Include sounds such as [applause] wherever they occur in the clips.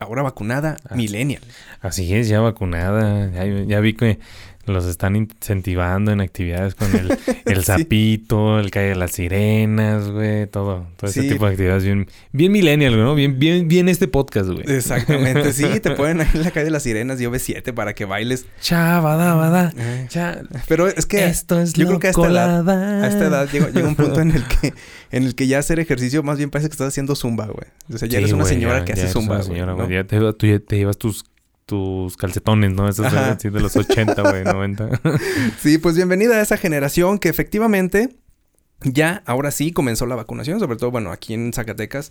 ahora vacunada, millennial. Así es, ya vacunada. Ya, ya vi que los están incentivando en actividades con el, [laughs] el sapito, el calle de las sirenas, güey, todo, todo ese Sí. tipo de actividades bien, bien millennial, ¿no? Bien, bien, bien este podcast, güey. Exactamente, sí, [laughs] te ponen ahí en la calle de las sirenas y OV7 para que bailes. Chavada, bada, Eh, cha- Pero es que Esto es yo creo que a esta edad, a esta edad llega, llega un punto en el que en el que ya hacer ejercicio más bien parece que estás haciendo zumba, güey. O sea, ya Sí, eres una señora ya- que ya hace zumba, güey, ¿no? Ya te, tú ya te llevas tus, tus calcetones, ¿no? Esos Ajá. así de los 80, güey, 90. [laughs] Sí, pues bienvenida a esa generación que efectivamente ya ahora sí comenzó la vacunación, sobre todo bueno, aquí en Zacatecas.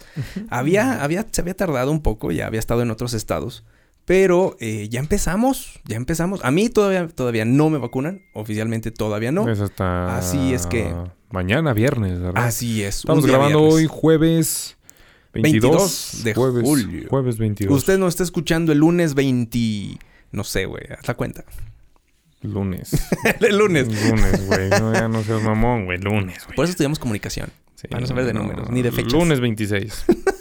Había había se había tardado un poco, ya había estado en otros estados, pero eh, ya empezamos, ya empezamos. A mí todavía todavía no me vacunan, oficialmente todavía no. Es hasta... Así es que- Mañana, viernes, ¿verdad? Así es. Estamos grabando viernes. hoy jueves 22, 22 de jueves, julio. Jueves 22. Usted nos está escuchando el lunes 20 no sé, güey, haz la cuenta. Lunes. [laughs] el lunes. Lunes, güey. No, ya no seas mamón, güey. Lunes, güey. Por eso estudiamos comunicación. Sí, para no saber de números, ni de fechas. Lunes 26. [laughs]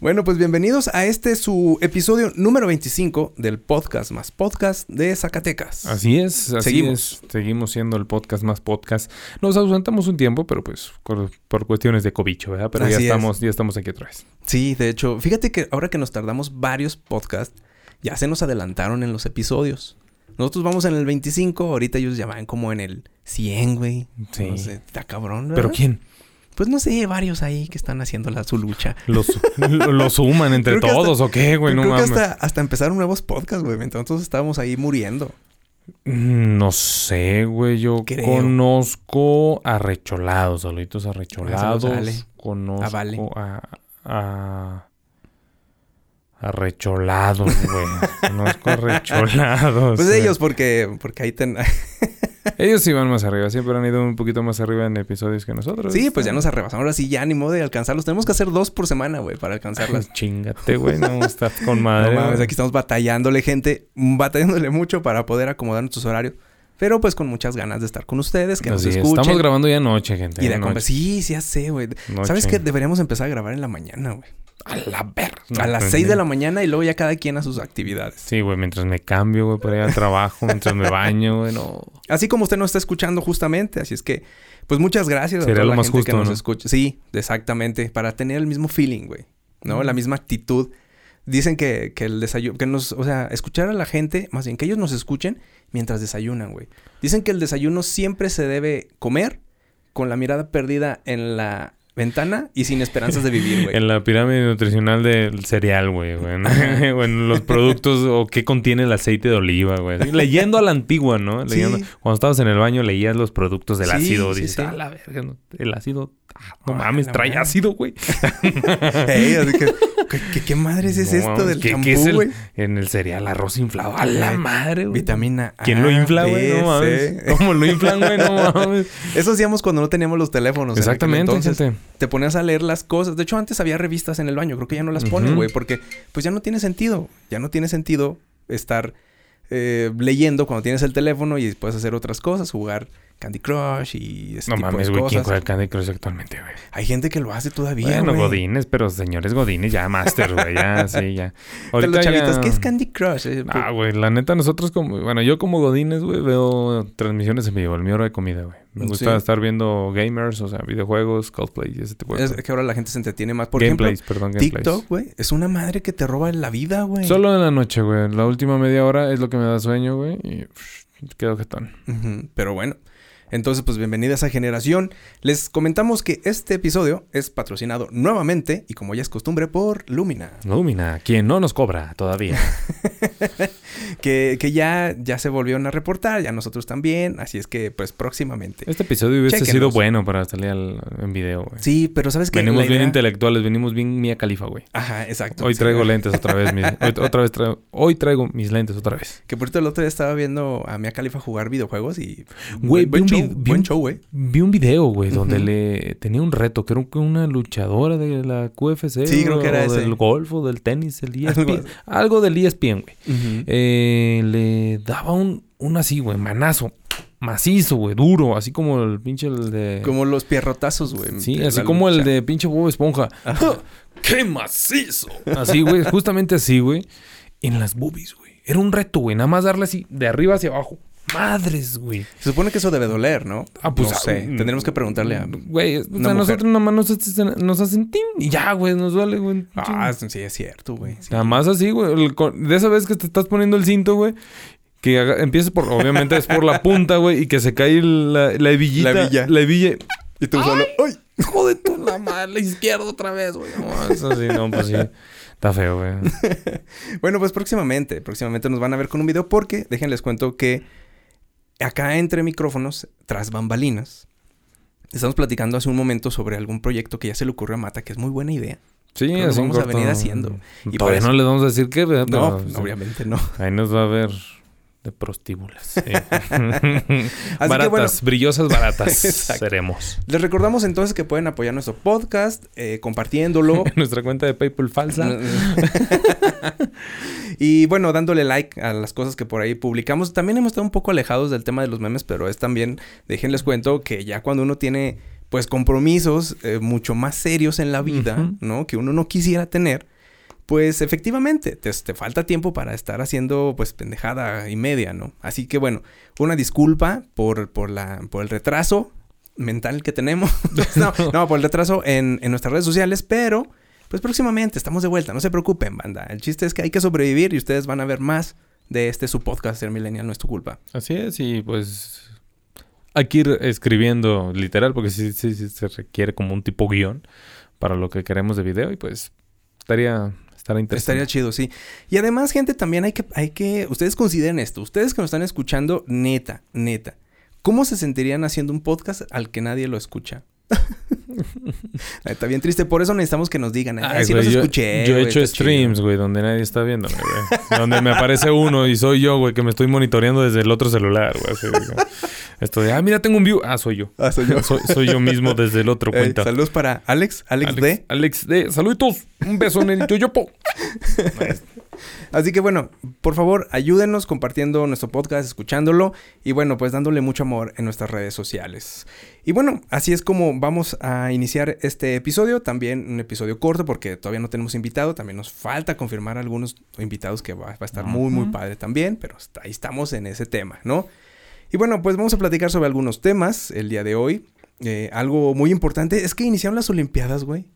Bueno, pues bienvenidos a este su episodio número 25 del podcast más podcast de Zacatecas. Así es, así Seguimos. es. Seguimos siendo el podcast más podcast. Nos ausentamos un tiempo, pero pues por, por cuestiones de cobicho, ¿verdad? Pero ya es. estamos, ya estamos aquí otra vez. Sí, de hecho, fíjate que ahora que nos tardamos varios podcasts, ya se nos adelantaron en los episodios. Nosotros vamos en el 25, ahorita ellos ya van como en el 100, güey. Sí. No sé, está cabrón, ¿verdad? ¿Pero quién? Pues no sé, varios ahí que están haciendo la, su lucha. ¿Los, lo suman entre que hasta- todos o qué, güey? No Creo que mames. hasta, hasta empezaron nuevos podcasts, güey. Mientras nosotros estábamos ahí muriendo. Mm, No sé, güey. Yo Creo. conozco a Recholados, solitos arrecholados. Ah, sale. Conozco Ah, vale. a, a. Arrecholados, güey. [laughs] conozco a Recholados. Pues ellos, porque, porque ahí ten... [laughs] Ellos sí van más arriba. Siempre han ido un poquito más arriba en episodios que nosotros. Sí, pues ya nos arrebasamos. Ahora sí, ya ni modo de alcanzarlos. Tenemos que hacer dos por semana, güey, para alcanzarlas. [laughs] Chingate, güey. No, estás con madre. No mames, güey. aquí estamos batallándole, gente. Batallándole mucho para poder acomodar nuestros horarios. Pero pues con muchas ganas de estar con ustedes, que nos Así escuchen. Estamos grabando ya noche, gente. y de noche. Sí, sí, ya sé, güey. ¿Sabes qué? Deberíamos empezar a grabar en la mañana, güey. A la verga. a las 6 de la mañana y luego ya cada quien a sus actividades. Sí, güey. Mientras me cambio, güey, para ir al trabajo. mientras me baño, güey. No. Así como usted nos está escuchando justamente. Así es que, pues muchas gracias Sería a toda lo la más gente que justo, nos ¿no? escucha. Sí, exactamente. Para tener el mismo feeling, güey. ¿No? La misma actitud. Dicen que, que el desayuno, que nos, o sea, escuchar a la gente, más bien que ellos nos escuchen mientras desayunan, güey. Dicen que el desayuno siempre se debe comer con la mirada perdida en la ventana y sin esperanzas de vivir, güey. En la pirámide nutricional del cereal, güey. güey, ¿no? o [laughs] en los productos o qué contiene el aceite de oliva, güey. Leyendo a la antigua, ¿no? Sí. Leyendo. Cuando estabas en el baño leías los productos del Sí, ácido. Dices, sí. "Ah, la verga, no, el ácido... ah, no Ah, mames, trae ácido, güey. [laughs] Ey, así que, ¿qué, qué, qué madres es No esto del ¿qué- champú, qué es el- güey? En el cereal arroz inflado. A la madre, güey. Vitamina A. ¿Quién lo infla, güey? No mames. ¿Cómo lo inflan, güey? No [laughs] mames. Eso hacíamos cuando no teníamos los teléfonos. en Exactamente, Entonces, gente. Te ponías a leer las cosas. De hecho, antes había revistas en el baño. Creo que ya no las ponen, güey. Porque pues ya no tiene sentido. Ya no tiene sentido estar eh, leyendo cuando tienes el teléfono y puedes hacer otras cosas. Jugar Candy Crush y ese No tipo mames, de güey. ¿Quién juega Candy Crush actualmente, güey? Hay gente que lo hace todavía, Bueno, güey. godines, pero señores godines, ya masters, güey. Ya, [laughs] sí, ya. De los chavitos, ya- ¿qué es Candy Crush? Eh, Ah, güey, la neta, nosotros como... Bueno, yo como godines, güey, veo transmisiones en vivo. El mío hora de comida, güey. Me gusta Sí. estar viendo gamers, o sea, videojuegos, cosplay y ese tipo de es cosas. que ahora la gente se entretiene más. Por gameplays, ejemplo, perdón, gameplays. TikTok, güey, es una madre que te roba la vida, güey. Solo en la noche, güey. La última media hora es lo que me da sueño, güey. Y pff, quedo jetón. Pero bueno. Entonces, pues bienvenida a esa generación. Les comentamos que este episodio es patrocinado nuevamente y como ya es costumbre por Lumina. Lumina, quien no nos cobra todavía. [laughs] que, que ya, ya se volvieron a reportar, ya nosotros también. Así es que, pues, próximamente. Este episodio hubiese sido bueno para salir al- en video, güey. Sí, pero ¿sabes qué? Venimos bien intelectuales, venimos bien Mía Califa, güey. Ajá, exacto. Hoy Sí. traigo lentes otra vez. mis- [laughs] hoy, otra vez traigo, hoy traigo mis lentes otra vez. Que por cierto, el otro día estaba viendo a Mia Khalifa jugar videojuegos y... Güey, vi un vi- vi buen un- show, güey. Vi un video, güey, donde le tenía un reto. Creo que una luchadora de la QFC. Sí, creo que era o ese. del golf o del tenis, el [laughs] ESPN. Algo del ESPN, güey. Eh, le daba un, un así, güey, manazo. Macizo, güey, duro. Así como el pinche el de... Como los pierrotazos, güey. Sí, así como el de pinche Bob Esponja. Ajá. ¡Qué macizo! Así, güey, justamente así, güey. En las boobies, güey. Era un reto, güey. Nada más darle así, de arriba hacia abajo. Madres, güey. Se supone que eso debe doler, ¿no? Ah, pues, No ah, sé. mm, Tendremos que preguntarle a... Güey, o sea, nosotros nada más nos, hacen- nos hacen tin y ya, güey, nos duele, güey. Ah, sí, es cierto, güey. sí. Nada más así, güey. De esa vez que te estás poniendo el cinto, güey. Que haga- empiece por, obviamente es por la [laughs] punta, güey, y que se cae la, la hebillita. La hebilla. La hebilla. Y tú solo... ¡Ay! Joder, tú la madre, la izquierda otra vez, güey. No, eso sí, no, pues sí. Está feo, güey. [laughs] Bueno, pues próximamente, próximamente nos van a ver con un video porque déjenles cuento que acá entre micrófonos, tras bambalinas, estamos platicando hace un momento sobre algún proyecto que ya se le ocurrió a Mata, que es muy buena idea. Sí, en vamos a corto. venir haciendo. Y Todavía eso- no les vamos a decir qué, ¿verdad? No, Pero, sí. obviamente no. Ahí nos va a ver de prostíbulas. [laughs] sí. Baratas, que bueno, brillosas baratas [laughs] seremos. les recordamos entonces que pueden apoyar nuestro podcast eh, compartiéndolo. [laughs] Nuestra cuenta de PayPal falsa. Y bueno, dándole like a las cosas que por ahí publicamos. También hemos estado un poco alejados del tema de los memes, pero es también, déjenles cuento que ya cuando uno tiene pues compromisos eh, mucho más serios en la vida. ¿no? Que uno no quisiera tener. Pues efectivamente, te, te falta tiempo para estar haciendo pues pendejada y media, ¿no? Así que bueno, una disculpa por, por, la, por el retraso mental que tenemos. [laughs] no, [laughs] no, por el retraso en, en nuestras redes sociales, pero pues próximamente estamos de vuelta, no se preocupen, banda. El chiste es que hay que sobrevivir y ustedes van a ver más de este su podcast, Ser Millennial, no es tu culpa. Así es, y pues hay que ir escribiendo literal, porque sí, sí, sí se requiere como un tipo guion para lo que queremos de video, y pues estaría, estaría interesante. Estaría chido, sí. Y además, gente, también hay que, hay que, ustedes consideren esto, ustedes que nos están escuchando, neta, neta, ¿cómo se sentirían haciendo un podcast al que nadie lo escucha? [laughs] Está bien triste, por eso necesitamos que nos digan, ay, los yo, escuché. yo he hecho está chido". streams, güey, donde nadie está viéndome, güey. donde me aparece uno y soy yo, güey, que me estoy monitoreando desde el otro celular, güey. Esto de, ah, mira, tengo un view. Ah, soy yo. Ah, soy yo. Soy, soy yo mismo desde el otro Ey, cuenta. saludos para Alex, Alex, Alex, D. Alex D. Saluditos. Un beso en el yoyopo. Así que bueno, por favor, ayúdenos compartiendo nuestro podcast, escuchándolo y bueno, pues dándole mucho amor en nuestras redes sociales. Y bueno, así es como vamos a iniciar este episodio, también un episodio corto porque todavía no tenemos invitado, también nos falta confirmar algunos invitados que va, va a estar muy muy padre también, pero está- ahí estamos en ese tema, ¿no? Y bueno, pues vamos a platicar sobre algunos temas el día de hoy. Eh, algo muy importante es que iniciaron las Olimpiadas, güey.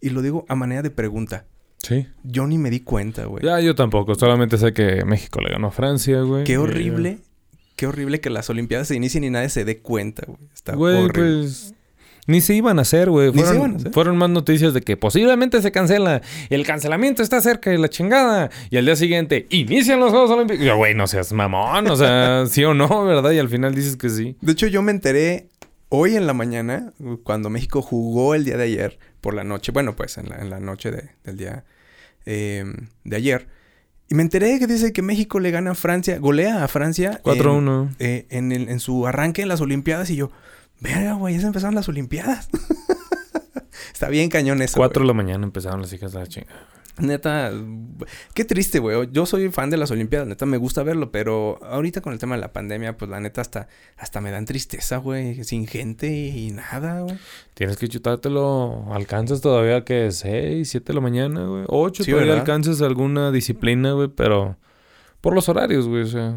Y lo digo a manera de pregunta. Sí. Yo ni me di cuenta, güey. Ya, yo tampoco. Solamente sé que México le ganó a Francia, güey. Qué Y, horrible, qué horrible que las Olimpiadas se inicien y nadie se dé cuenta, güey. Está Güey, horrible. pues... Ni se iban a hacer, güey. Fueron, iban a hacer. fueron más noticias de que posiblemente se cancela. El cancelamiento está cerca de la chingada. Y al día siguiente, inician los Juegos Olímpicos. Yo, güey, no seas mamón. O sea, [laughs] sí o no, ¿verdad? Y al final dices que sí. De hecho, yo me enteré hoy en la mañana, cuando México jugó el día de ayer por la noche. Bueno, pues en la, en la noche de- del día eh, de ayer. Y me enteré que dice que México le gana a Francia, golea a Francia. en- 4-1. eh, en, el- en su arranque en las Olimpiadas. Y yo, verga, güey, ya se empezaron las Olimpiadas. [laughs] Está bien cañón eso. 4 güey. de la mañana empezaron las hijas de la chingada. Neta, qué triste, güey. Yo soy fan de las Olimpiadas, neta, me gusta verlo, pero ahorita con el tema de la pandemia, pues la neta hasta, hasta me dan tristeza, güey. Sin gente y nada, güey. Tienes que chutártelo. Alcanzas todavía que 6, 7 de la mañana, güey. 8 Sí, todavía ¿verdad? alcanzas alguna disciplina, güey. Pero por los horarios, güey. O sea,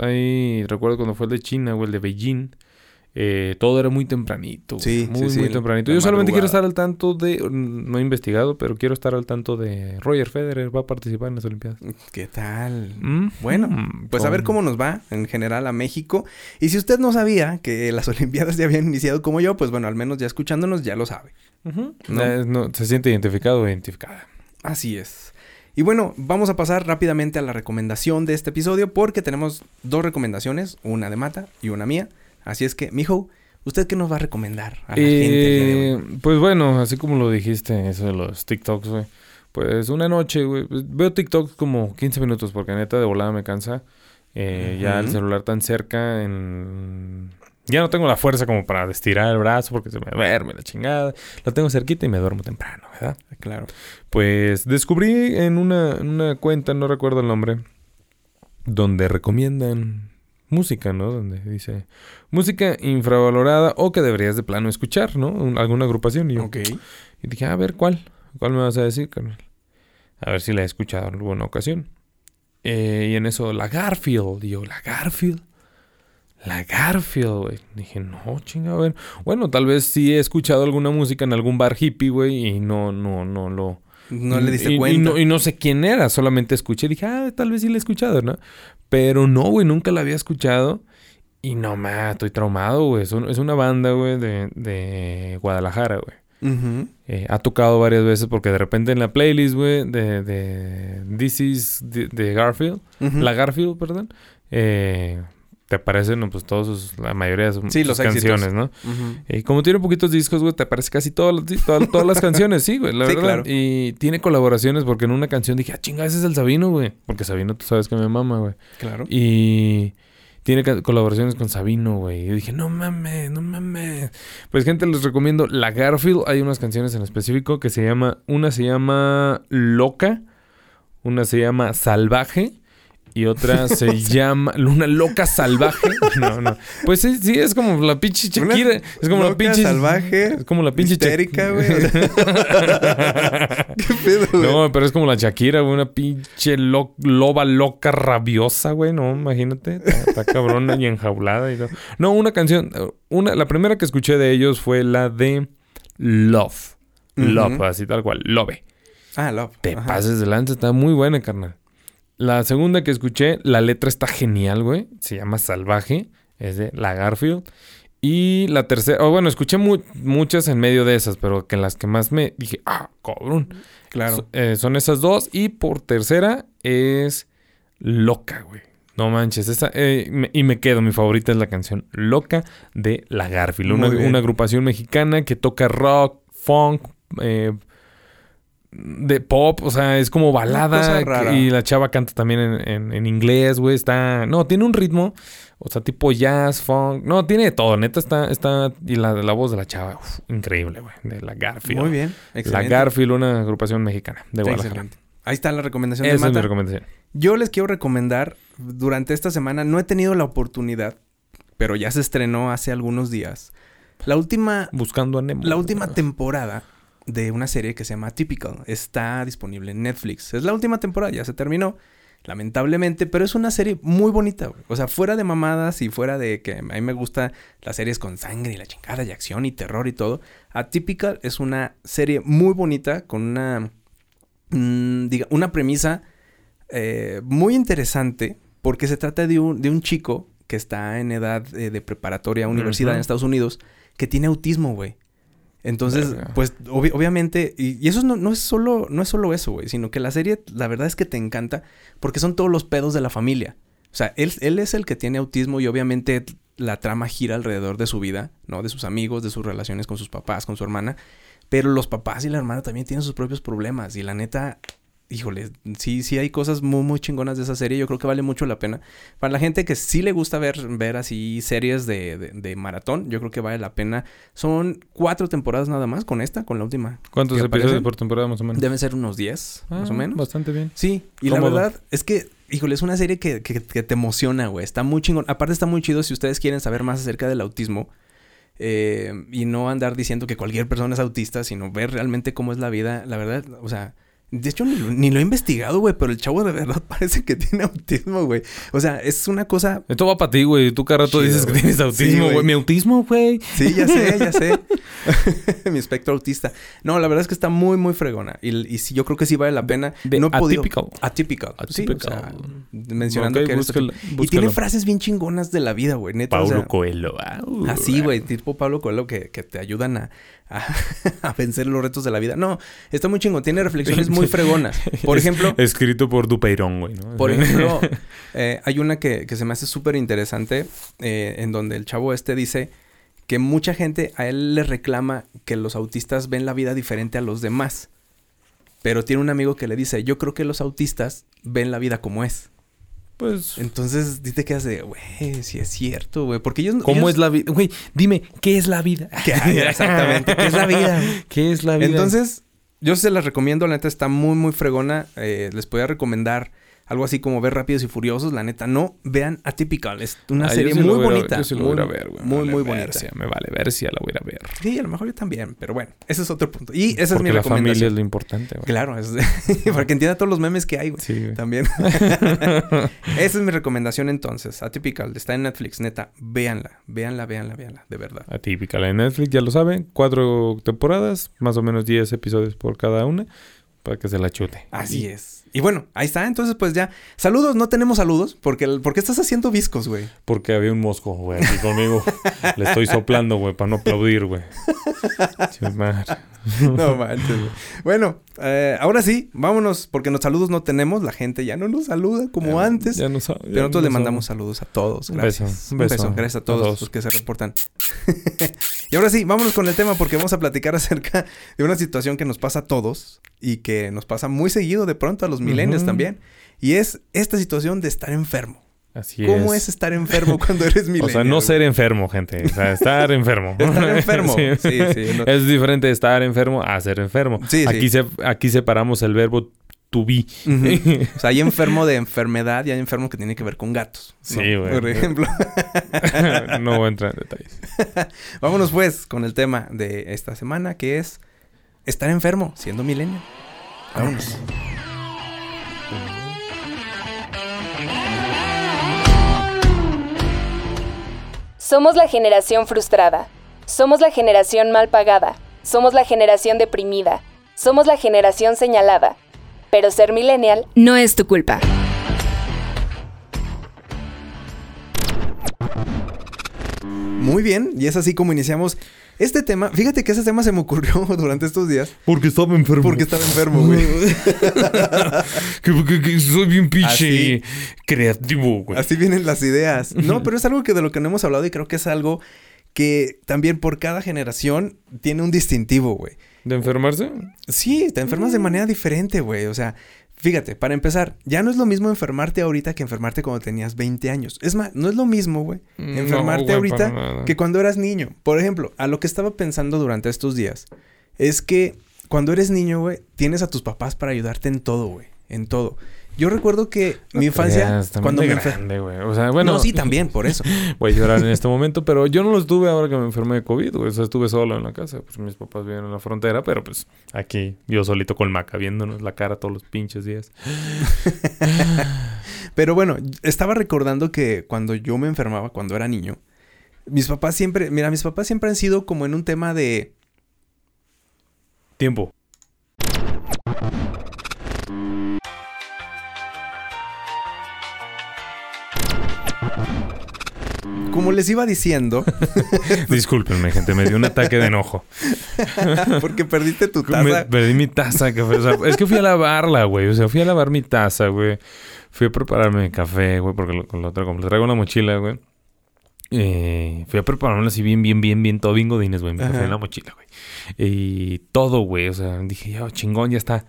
ahí recuerdo cuando fue el de China, güey, el de Beijing. Eh, todo era muy tempranito. Sí, muy, sí, muy tempranito. Yo solamente quiero estar al tanto de. No he investigado, pero quiero estar al tanto de Roger Federer. Va a participar en las Olimpiadas. ¿Qué tal? Mm, Bueno, mm, Pues a ver cómo nos va en general a México. Y si usted no sabía que las [laughs] Olimpiadas ya habían iniciado como yo, pues bueno, al menos ya escuchándonos ya lo sabe. Eh, no, se siente identificado o identificada. Así es. Y bueno, vamos a pasar rápidamente a la recomendación de este episodio porque tenemos dos recomendaciones, una de Mata y una mía. Así es que, mijo, ¿usted qué nos va a recomendar a la gente? el día de? Eh, pues bueno, así como lo dijiste, eso de los TikToks, güey. Pues una noche, güey. pues, veo TikToks como 15 minutos porque neta de volada me cansa. Eh, Ya el celular tan cerca en... Ya no tengo la fuerza como para estirar el brazo porque se me duerme la chingada. Lo tengo cerquita y me duermo temprano, ¿verdad? Claro. Pues descubrí en una, en una cuenta, no recuerdo el nombre, donde recomiendan música, ¿no? Donde dice música infravalorada o que deberías de plano escuchar, ¿no? Un- alguna agrupación. Y yo, Ok. y dije, a ver, ¿cuál? ¿Cuál me vas a decir, carnal? A ver si la he escuchado en alguna ocasión. Eh, y en eso, la Garfield. Y yo, la Garfield. La Garfield, güey. Dije, no, chinga, a ver. Bueno, tal vez sí he escuchado alguna música en algún bar hippie, güey, y no, no, no lo... No le diste y, y cuenta. no, y no sé quién era, solamente escuché. Dije, ah, tal vez sí la he escuchado, ¿no? Pero no, güey, nunca la había escuchado. Y no, ma, estoy traumado, güey. Es, un- es una banda, güey, de, de Guadalajara, güey. Eh, ha tocado varias veces porque de repente en la playlist, güey, de, de This is de, de Garfield, la Garfield, perdón, eh, te aparecen, no, pues todos sus, la mayoría de sus, Sí, sus éxitos. canciones, ¿no? Y como tiene poquitos discos, güey, te aparece casi todas, todas, todas las canciones, sí, güey, la Sí, verdad. claro. Y tiene colaboraciones porque en una canción dije, ah, chinga, ese es el Sabino, güey. Porque Sabino, tú sabes que me mama, güey. Claro. Y tiene colaboraciones con Sabino, güey. Y dije, no mames, no mames. Pues, gente, les recomiendo La Garfield. Hay unas canciones en específico que se llama... Una se llama Loca. Una se llama Salvaje. Y otra se [laughs] llama... Una loca salvaje. [laughs] No, no. Pues sí, sí, es como la pinche Shakira. Es como la loca, pinche... salvaje, Es como la pinche histérica, güey. [laughs] ¿Qué pedo, güey? No, pero es como la Shakira, güey, una pinche lo- loba loca rabiosa, güey, no, imagínate, está, está cabrona y enjaulada y todo. No, una canción, una, la primera que escuché de ellos fue la de Love. Love, así tal cual, Love. Ah, Love. Te Ajá. pases delante, está muy buena, carnal. La segunda que escuché, la letra está genial, güey, se llama Salvaje, es de La Garfield. Y la tercera, oh, bueno, escuché mu- muchas en medio de esas, pero que las que más me dije, ah, cabrón. Claro. So- eh, son esas dos. Y por tercera es Loca, güey. No manches. Esa, eh, me- y me quedo. Mi favorita es la canción Loca de La Garfield. Una, una agrupación mexicana que toca rock, funk, eh, de pop. O sea, es como balada. rara. Y la chava canta también en, en- en inglés, güey. Está... No, tiene un ritmo. O sea, tipo jazz, funk. No, tiene de todo. Neta está... está y la, la voz de la chava, uf, increíble, güey. De La Garfield. Muy bien. La Excelente. Garfield, una agrupación mexicana de Guadalajara. Excelente. Ahí está la recomendación Esa de es mi Mata. recomendación. Yo les quiero recomendar, durante esta semana no he tenido la oportunidad, pero ya se estrenó hace algunos días, la última, Buscando a Nemo. la última temporada de una serie que se llama Typical. Está disponible en Netflix. Es la última temporada, ya se terminó, lamentablemente, pero es una serie muy bonita. güey. O sea, fuera de mamadas y fuera de que a mí me gusta las series con sangre y la chingada y acción y terror y todo, Atypical es una serie muy bonita con una, mm, diga, una premisa eh, muy interesante porque se trata de un, de un chico que está en edad eh, de preparatoria, universidad en Estados Unidos, que tiene autismo, güey. Entonces, Verga. pues obvi- obviamente, y, y eso no, no es solo, no es solo eso, güey, sino que la serie, la verdad es que te encanta porque son todos los pedos de la familia. O sea, él, él es el que tiene autismo y obviamente la trama gira alrededor de su vida, ¿no? De sus amigos, de sus relaciones con sus papás, con su hermana. Pero los papás y la hermana también tienen sus propios problemas. Y la neta, híjole, sí, sí hay cosas muy, muy chingonas de esa serie. Yo creo que vale mucho la pena. Para la gente que sí le gusta ver, ver así series de, de, de maratón, yo creo que vale la pena. Son cuatro temporadas nada más con esta, con la última. ¿Cuántos episodios aparecen. por temporada más o menos? Deben ser unos 10, más o Ah, menos. Bastante bien. Sí, y la verdad es que, híjole, es una serie que, que- que te emociona, güey. Está muy chingón. Aparte está muy chido si ustedes quieren saber más acerca del autismo. eh, y no andar diciendo que cualquier persona es autista, sino ver realmente cómo es la vida. La verdad, o sea... De hecho, ni lo, ni lo he investigado, güey, pero el chavo de verdad [laughs] parece que tiene autismo, güey. O sea, es una cosa... Esto va para ti, güey. Tú cada rato Chido, dices que tienes autismo, güey. Mi autismo, güey. Sí, ya sé, ya sé. [laughs] [laughs] Mi espectro autista. No, la verdad es que está muy, muy fregona. Y, y sí, yo creo que sí vale la pena. De no Atypical. Atypical. Sí, o sea, mencionando que eres búscalo, Y tiene frases bien chingonas de la vida, güey. Neta, o Paulo sea, Coelho. Au. Así, güey, tipo Pablo Coelho que, que te ayudan a, a, [laughs] a vencer los retos de la vida. No, está muy chingón. Tiene reflexiones muy fregonas. [laughs] Por Es- ejemplo, Escrito por Dupeirón, güey, ¿no? por [laughs] ejemplo, eh, hay una que, que se me hace súper interesante, eh, en donde el chavo este dice que mucha gente a él le reclama que los autistas ven la vida diferente a los demás. Pero tiene un amigo que le dice, yo creo que los autistas ven la vida como es. Pues... Entonces, dice que hace, güey, sí es cierto, güey. Porque ellos... ¿Cómo ellos- es la vida? Güey, dime, ¿qué es la vida? [laughs] ¿Qué? Exactamente, ¿qué es la vida? [laughs] ¿Qué es la vida? Entonces, yo se las recomiendo, la neta está muy, muy fregona. Eh, les podría recomendar algo así como ver Rápidos y Furiosos. La neta, no vean Atypical. Es una Ah, serie sí muy bonita. Yo sí lo muy, voy a ir a ver, güey. Me Muy, vale muy ver bonita. Me vale ver si la voy a ver. Sí, a lo mejor yo también, pero bueno, ese es otro punto. Y esa es mi la familia es recomendación. lo importante, güey. Claro, es [laughs] para que entienda todos los memes que hay, güey. Sí, güey. También. [laughs] [laughs] esa es mi recomendación entonces. Atypical, está en Netflix, neta. Véanla, véanla, véanla, véanla, de verdad. Atípica la de Netflix, ya lo saben. Cuatro temporadas, más o menos 10 episodios por cada una, para que se la chute. Así es. Y bueno, ahí está. Entonces, pues ya. Saludos, no tenemos saludos. Porque, porque estás haciendo viscos, güey. Porque había un mosco, güey, aquí conmigo. Le estoy soplando, güey, para no aplaudir, güey. [laughs] No manches, güey. Bueno, eh, ahora sí, vámonos. Porque los saludos no tenemos. La gente ya no nos saluda como Ya- antes. Ya no sabe. ya Pero nosotros no le mandamos saludos a todos. Un Gracias. beso, un beso. Gracias a todos. los que se reportan. [laughs] y ahora sí, vámonos con el tema porque vamos a platicar acerca de una situación que nos pasa a todos y que nos pasa muy seguido de pronto a los millennials Ujú. también. Y es esta situación de estar enfermo. Así ¿Cómo es estar enfermo [laughs] cuando eres O millennial? sea, no ser enfermo, gente. O sea, estar enfermo. [laughs] Estar enfermo. Sí, sí, no- Es diferente estar enfermo a ser enfermo. Sí, sí. aquí, Se, aquí separamos el verbo to be. Ujú. [laughs] O sea, hay enfermo de enfermedad y hay enfermo que tiene que ver con gatos. ¿no? Sí, güey. Por ejemplo. [laughs] no voy a entrar en detalles. [laughs] Vámonos pues con el tema de esta semana que es estar enfermo siendo millennial. Vámonos. Somos la generación frustrada. Somos la generación mal pagada. Somos la generación deprimida. Somos la generación señalada. Pero ser millennial no es tu culpa. Muy bien, y es así como iniciamos este tema. Fíjate que ese tema se me ocurrió [laughs] durante estos días Porque estaba enfermo. porque estaba enfermo, güey. [laughs] que, que- que soy bien pinche Así. creativo, güey. Así vienen las ideas. No, [laughs] pero es algo que de lo que no hemos hablado y creo que es algo que también por cada generación tiene un distintivo, güey. ¿De enfermarse? Sí, te enfermas de manera diferente, güey. O sea, fíjate, para empezar, ya no es lo mismo enfermarte ahorita que enfermarte cuando tenías 20 años. Es más, no es lo mismo, güey, No, enfermarte güey, ahorita que cuando eras niño. Por ejemplo, a lo que estaba pensando durante estos días es que cuando eres niño, güey, tienes a tus papás para ayudarte en todo, güey. En todo. Yo recuerdo que No mi infancia, creas, cuando me grande, güey. O sea, bueno. no, sí, también, por eso. [laughs] Voy a llorar en este momento, pero yo no lo estuve ahora que me enfermé de COVID, güey. O sea, estuve solo en la casa. Pues mis papás viven en la frontera, pero pues aquí, yo solito con Maca, viéndonos la cara todos los pinches días. [laughs] Pero bueno, estaba recordando que cuando yo me enfermaba, cuando era niño, mis papás siempre, mira, mis papás siempre han sido como en un tema de Tiempo. Como les iba diciendo, [laughs] Discúlpenme, gente, me dio un ataque de enojo. [laughs] porque perdiste tu Me- taza. perdí mi taza. Fue- o sea, es que fui a lavarla, güey. O sea, fui a lavar mi taza, güey. Fui a prepararme mi café, güey, porque lo, lo traigo, lo traigo en la mochila, güey. Eh, fui a prepararme así bien, bien, bien, bien, todo bien godines, güey. Ajá. café en la mochila, güey. Y todo, güey. O sea, dije, ya, chingón, ya está.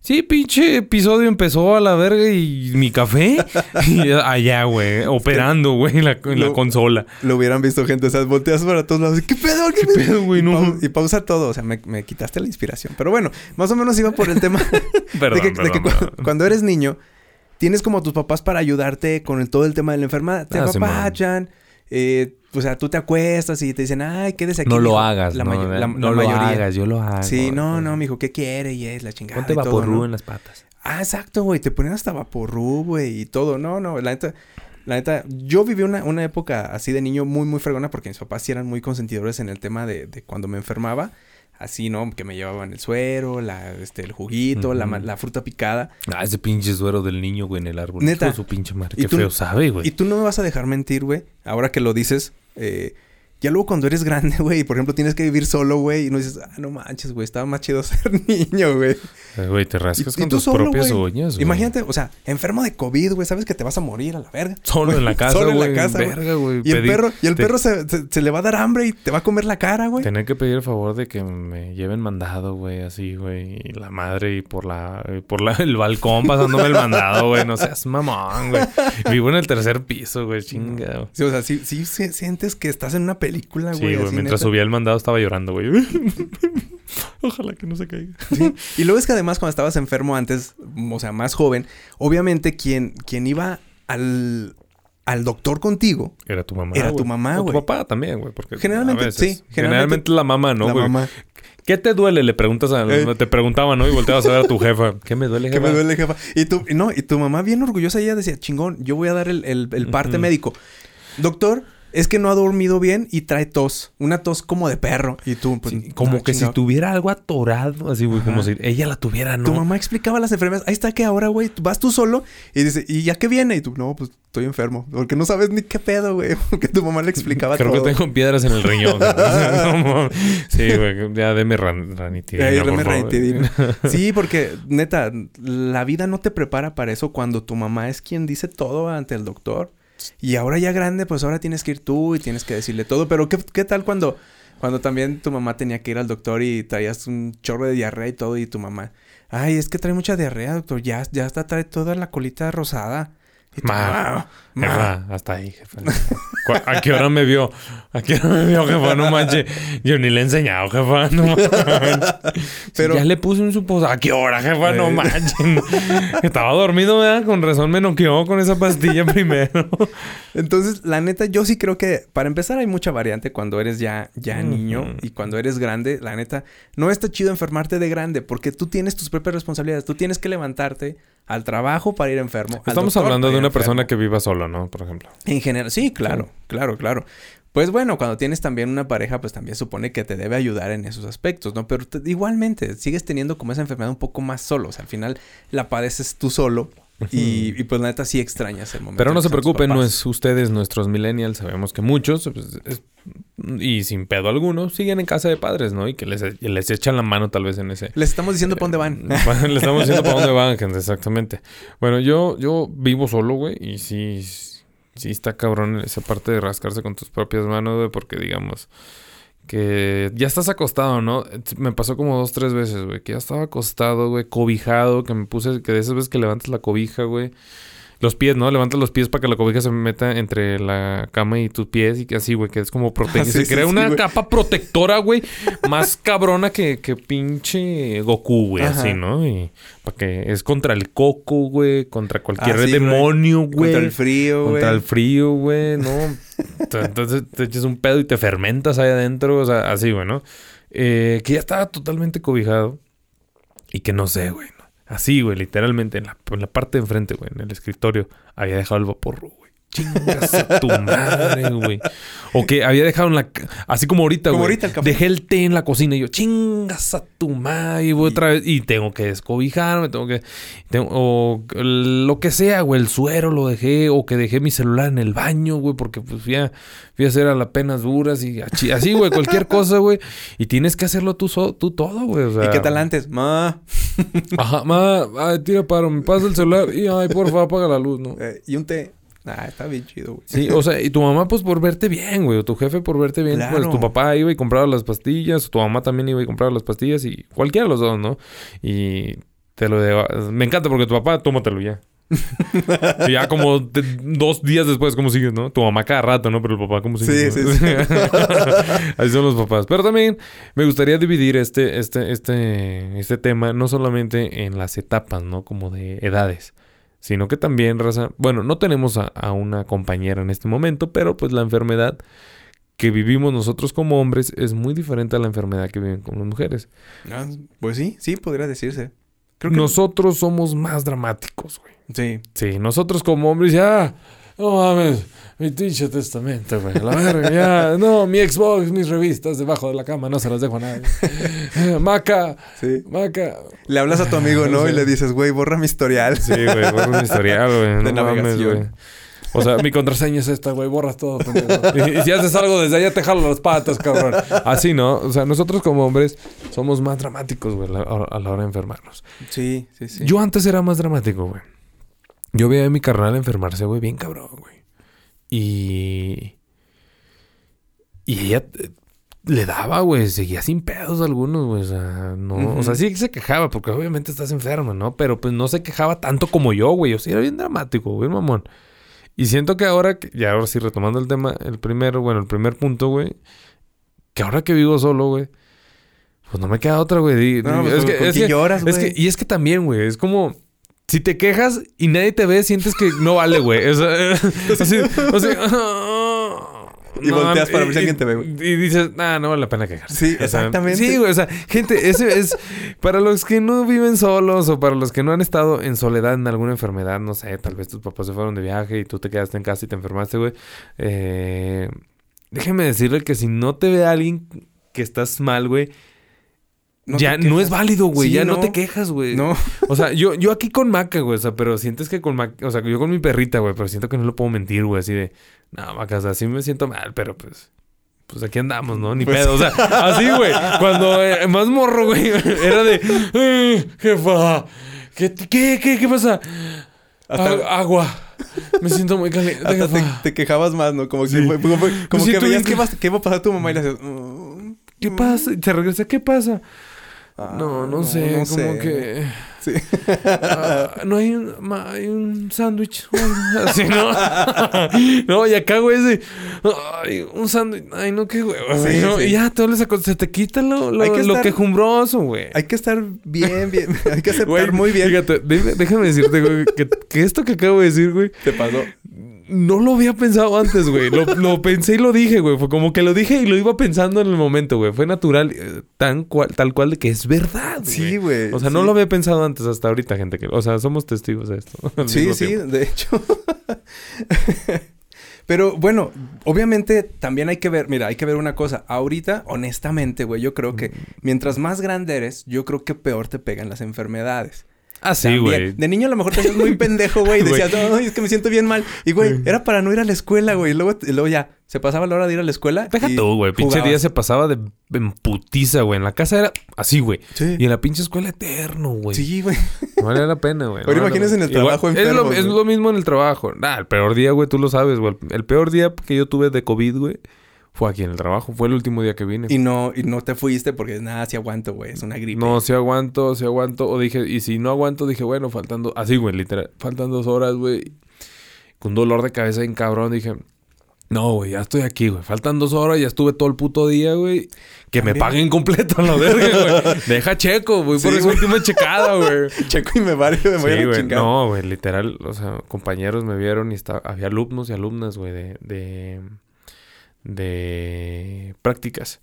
Sí, pinche episodio empezó a la verga y mi café [laughs] y allá, güey, operando, güey, en la, en la Lo- consola. Lo hubieran visto gente, o sea, volteas para todos lados. ¿Qué pedo? ¿Qué, ¿Qué pedo, güey? Y, No. y pausa todo, o sea, me, me quitaste la inspiración. Pero bueno, más o menos iba por el tema [laughs] Perdón, de que, de cuando eres niño, tienes como a tus papás para ayudarte con el- todo el tema de la enfermedad. Te Ah, apapachan, eh, o sea, tú te acuestas y te dicen, ay, quédese aquí. No lo mijo". hagas, La no, la- no la lo mayoría. hagas, yo lo hago. Sí, no, güey. no, mijo, ¿qué quiere? Y es la chingada. Ponte vaporru ¿no? en las patas. Ah, exacto, güey. Te ponían hasta vaporru, güey, y todo. No, no, la neta, la neta, yo viví una, una época así de niño muy, muy fregona porque mis papás sí eran muy consentidores en el tema de, de cuando me enfermaba. Así, ¿no? Que me llevaban el suero, la, este, el juguito, la, la fruta picada. Ah, ese pinche suero del niño, güey, en el árbol. Neta. Hijo de su pinche madre. Qué tú- feo sabe, güey. Y tú no me vas a dejar mentir, güey. Ahora que lo dices, eh, Ya luego cuando eres grande, [laughs] güey, por ejemplo, tienes que vivir solo, güey, y no dices, ah, no manches, güey, estaba más chido [laughs] ser niño, güey. Eh, Güey, te rascas Y- con tus solo, propias güey. uñas, güey. Imagínate, o sea, enfermo de COVID, güey, sabes que te vas a morir a la verga. Solo en la [laughs] casa, Solo en la güey, casa, güey. verga, güey. Y el perro, y el te- perro se, se- se le va a dar hambre y te va a comer la cara, güey. Tener que pedir el favor de que me lleven mandado, güey, así, güey. Y la madre y por la, por la, el balcón pasándome el mandado, güey. No seas mamón, güey. Vivo en el tercer piso, güey, chinga. Sí, o sea, sí, sí sientes que estás en una película, Sí, güey. güey. así, Mientras neta. subía el mandado estaba llorando, güey. [laughs] Ojalá que no se caiga. Sí. Y luego es que además cuando estabas enfermo antes, o sea, más joven, obviamente quien, quien iba al, al doctor contigo, Era tu mamá. Era tu güey. mamá, O tu güey. papá también, güey. Porque Generalmente, veces- sí, Generalmente, generalmente la mamá, ¿no, la güey? mamá. ¿Qué te duele? Le preguntas a... Eh. Te preguntaba, ¿no? Y volteabas a ver a tu jefa. [laughs] ¿Qué me duele, jefa? me duele, jefa. Y tu, no, y tu mamá bien orgullosa, ella decía, chingón, yo voy a dar el, el- el parte médico. Doctor, es que no ha dormido bien y trae tos. Una tos como de perro. Y tú, pues, Sí, como no, que si tuviera algo atorado, así, güey, como si ella la tuviera, ¿no? Tu mamá explicaba las enfermedades. Ahí está que ahora, güey, vas tú solo y dice, ¿y ya qué viene? Y tú, no, pues estoy enfermo. Porque no sabes ni qué pedo, güey. [laughs] Porque tu mamá le explicaba Creo todo. que tengo piedras en el riñón. güey. [laughs] [laughs] sí, güey, ya deme ran ranitidina, favor. ranitidina. Sí, porque neta, la vida no te prepara para eso cuando tu mamá es quien dice todo ante el doctor. Y ahora ya grande, pues ahora tienes que ir tú y tienes que decirle todo. Pero ¿qué, qué tal cuando, cuando también tu mamá tenía que ir al doctor y traías un chorro de diarrea y todo y tu mamá, ay, es que trae mucha diarrea, doctor, ya, ya está, trae toda la colita rosada. Ma, "Ah, ma". Jefa, hasta ahí, jefa. ¿Cu- ¿A qué hora me vio? ¿A qué hora me vio, jefa? No manches. Yo ni le he enseñado, jefa. [laughs] No. Pero- ya le puse un supositorio. ¿A qué hora, jefa? No manches. Estaba dormido, ¿verdad? Con razón me noqueó con esa pastilla [laughs] primero. Entonces, la neta, yo sí creo que para empezar hay mucha variante cuando eres ya, ya niño y cuando eres grande. La neta, no está chido enfermarte de grande porque tú tienes tus propias responsabilidades. Tú tienes que levantarte al trabajo para ir enfermo. Estamos doctor hablando de una enfermo. persona que viva sola, ¿no? Por ejemplo. En general, sí, claro, claro, claro. Pues bueno, cuando tienes también una pareja, pues también supone que te debe ayudar en esos aspectos, ¿no? Pero te- igualmente, sigues teniendo como esa enfermedad un poco más solo. O sea, al final la padeces tú solo y, y pues la neta sí extrañas el momento. Pero no se preocupen, no es ustedes, nuestros millennials, sabemos que muchos, pues, es- y sin pedo alguno, siguen en casa de padres, ¿no? Y que les, les echan la mano tal vez en ese... Les estamos diciendo para dónde van. [laughs] Le estamos diciendo para dónde van, gente, exactamente. Bueno, yo, yo vivo solo, güey, y sí, sí está cabrón esa parte de rascarse con tus propias manos, güey, porque digamos que ya estás acostado, ¿no? Me pasó como dos, tres veces, güey, que ya estaba acostado, güey, cobijado, que me puse, que de esas veces que levantas la cobija, güey. Los pies, ¿no? Levantas los pies para que la cobija se meta entre la cama y tus pies y que así, güey, que es como proteína. Ah, sí, se sí, crea sí, una capa protectora, güey, más cabrona que, que pinche Goku, güey, así, ¿no? Y para que es contra el coco, güey, contra cualquier Ah, demonio, güey. Contra el frío, güey. Contra el frío, güey, ¿no? Entonces te echas un pedo y te fermentas ahí adentro, o sea, así, güey, ¿no? Eh, que ya estaba totalmente cobijado y que no sé, güey. Así, güey, literalmente en la, en la parte de enfrente, güey, en el escritorio, había dejado el vaporro, güey. Chingas a tu madre, güey. O que había dejado en la... Así como ahorita, Como güey. ahorita el café. Dejé el té en la cocina y yo, chingas a tu madre. Y voy otra vez. Y tengo que descobijarme, tengo que... tengo- o lo que sea, güey. El suero lo dejé. O que dejé mi celular en el baño, güey. Porque pues fui a, fui a hacer a las penas duras y así, güey. Cualquier [laughs] cosa, güey. Y tienes que hacerlo tú, so- tú todo, güey. O sea, ¿Y qué tal antes? Ma. Ajá, ma, ay, tira paro, me pasa el celular y ay, por favor, apaga la luz, ¿no? Eh, y un té. Ah, está bien chido, güey. Sí, o sea, y tu mamá, pues por verte bien, güey, o tu jefe por verte bien, pues Claro. tu papá iba y compraba las pastillas, o tu mamá también iba y compraba las pastillas, y cualquiera de los dos, ¿no? Y te lo de... Me encanta porque tu papá, tómatelo ya. [laughs] y ya como te- dos días después, ¿cómo sigues, no? Tu mamá cada rato, ¿no? Pero el papá, ¿cómo sigue? Sí, no? sí, sí. [laughs] Así son los papás. Pero también me gustaría dividir este, este, este, este tema no solamente en las etapas, ¿no? Como de edades. Sino que también, raza. Bueno, no tenemos a, a una compañera en este momento, pero pues la enfermedad que vivimos nosotros como hombres es muy diferente a la enfermedad que viven con las mujeres. Ah, pues sí, sí, podría decirse. Creo que... Nosotros somos más dramáticos, güey. Sí. Sí, nosotros como hombres ya. No mames, mi pinche testamento, güey. La verga, ya. [laughs] No, mi Xbox, mis revistas debajo de la cama, no se las dejo a nadie. [laughs] Maca, Sí. Maca. Le hablas a tu amigo, ¿no? Y le dices, güey, borra mi historial. Sí, güey, borra un historial, güey. [laughs] De No mames, navegación. güey. O sea, mi contraseña es esta, güey, borras todo. Y, y, si haces algo desde allá, te jalo las patas, cabrón. Así, ¿no? O sea, nosotros como hombres somos más dramáticos, güey, a la hora de enfermarnos. Sí, sí, sí. Yo antes era más dramático, güey. Yo veía a mi carnal enfermarse, güey, bien cabrón, güey. Y... Y ella eh, le daba, güey, seguía sin pedos algunos, güey, o sea, no, uh -huh. o sea, sí se quejaba porque obviamente estás enfermo, ¿no? Pero pues no se quejaba tanto como yo, güey, o sea, era bien dramático, güey, mamón. Y siento que ahora, que, ya ahora sí retomando el tema, el primero, bueno, el primer punto, güey, que ahora que vivo solo, güey, pues no me queda otra, güey. No, es, pues, que, es que que lloras, es güey. que, y es que también, güey, es como si te quejas y nadie te ve, sientes que no vale, güey. O sea, [laughs] así, o sea, [laughs] y no, volteas para ver si alguien te ve, güey. Y dices, nah, no vale la pena quejarse. Sí, O sea, exactamente. Sí, güey. O sea, gente, ese es para los que no viven solos o para los que no han estado en soledad en alguna enfermedad, no sé, tal vez tus papás se fueron de viaje y tú te quedaste en casa y te enfermaste, güey. Eh, déjeme decirle que si no te ve alguien que estás mal, güey, No ya no es válido, güey. Sí, ya no. no. te quejas, güey. No. O sea, yo, yo aquí con Maca, güey. O sea, pero sientes que con Maca... O sea, yo con mi perrita, güey. Pero siento que no le puedo mentir, güey. Así de... No, Maca, o sea, sí me siento mal, pero pues... Pues aquí andamos, ¿no? Ni Pues- pedo. O sea, [laughs] así, güey. Cuando eh, más morro, güey. [laughs] Era de... "Eh, jefa. ¿Qué, qué, qué, qué pasa? Hasta- A- agua. Me siento muy caliente, [laughs] Hasta te, te quejabas más, ¿no? Como, que, como, como que veías qué va, qué va a pasar tu mamá y le haces... "Mm, ¿Qué pasa? Y te regresa. ¿Qué pasa? Ah, no, no sé. no como sé". que... Sí. Ah, no hay un, ma- hay un sándwich. [laughs] Así, ¿no? [laughs] no, y acá, güey, ese. Ay, un sándwich. Ay, no, qué güey. Sí, ¿no? sí. Y ya, todo les se te quita lo, lo, que lo estar- quejumbroso, güey. Hay que estar bien, bien. [laughs] Hay que aceptar Güey, muy bien. Fíjate, déjame decirte, güey, que, que esto que acabo de decir, güey, Te pasó. No lo había pensado antes, güey. Lo, [laughs] lo pensé y lo dije, güey. Fue como que lo dije y lo iba pensando en el momento, güey. Fue natural, eh, tan cual, tal cual de que es verdad, Sí, güey. O sea, no lo había pensado antes hasta ahorita, gente. Que, o sea, somos testigos de esto. [laughs] Sí, sí, tiempo. de hecho. [laughs] Pero bueno, obviamente también hay que ver, mira, hay que ver una cosa. Ahorita, honestamente, güey, yo creo que mientras más grande eres, yo creo que peor te pegan las enfermedades. Ah, sí, güey. De niño a lo mejor te muy [laughs] pendejo, güey. Decías, ay, es que me siento bien mal. Y, güey, era para no ir a la escuela, güey. Y luego, y luego ya, se pasaba la hora de ir a la escuela. Deja tú, güey. Pinche día se pasaba de en putiza, güey. En la casa era así, güey. Sí. Y en la pinche escuela eterno, güey. Sí, güey. No valía la pena, güey. [laughs] Ahora No, imagínense en el Igual- trabajo es enfermos, lo, es lo mismo en el trabajo. Nah, el peor día, güey, tú lo sabes, güey. El peor día que yo tuve de COVID, güey, fue aquí en el trabajo. Fue el último día que vine. Y no, y no te fuiste porque nada, si aguanto, güey. Es una gripe. No, si aguanto, si aguanto. O dije, y si no aguanto, dije, bueno, faltando. Así, güey, literal. Faltan dos horas, güey. Con dolor de cabeza en cabrón, dije. No, güey, ya estoy aquí, güey. Faltan dos horas, ya estuve todo el puto día, güey. Que me paguen completo a la verga, güey. [laughs] Deja checo, güey, por Sí, esa última checada, güey. [laughs] Checo y me vale, me voy Sí, güey. No, güey, literal. O sea, compañeros me vieron y estaba, había alumnos y alumnas, güey, de, de, de prácticas.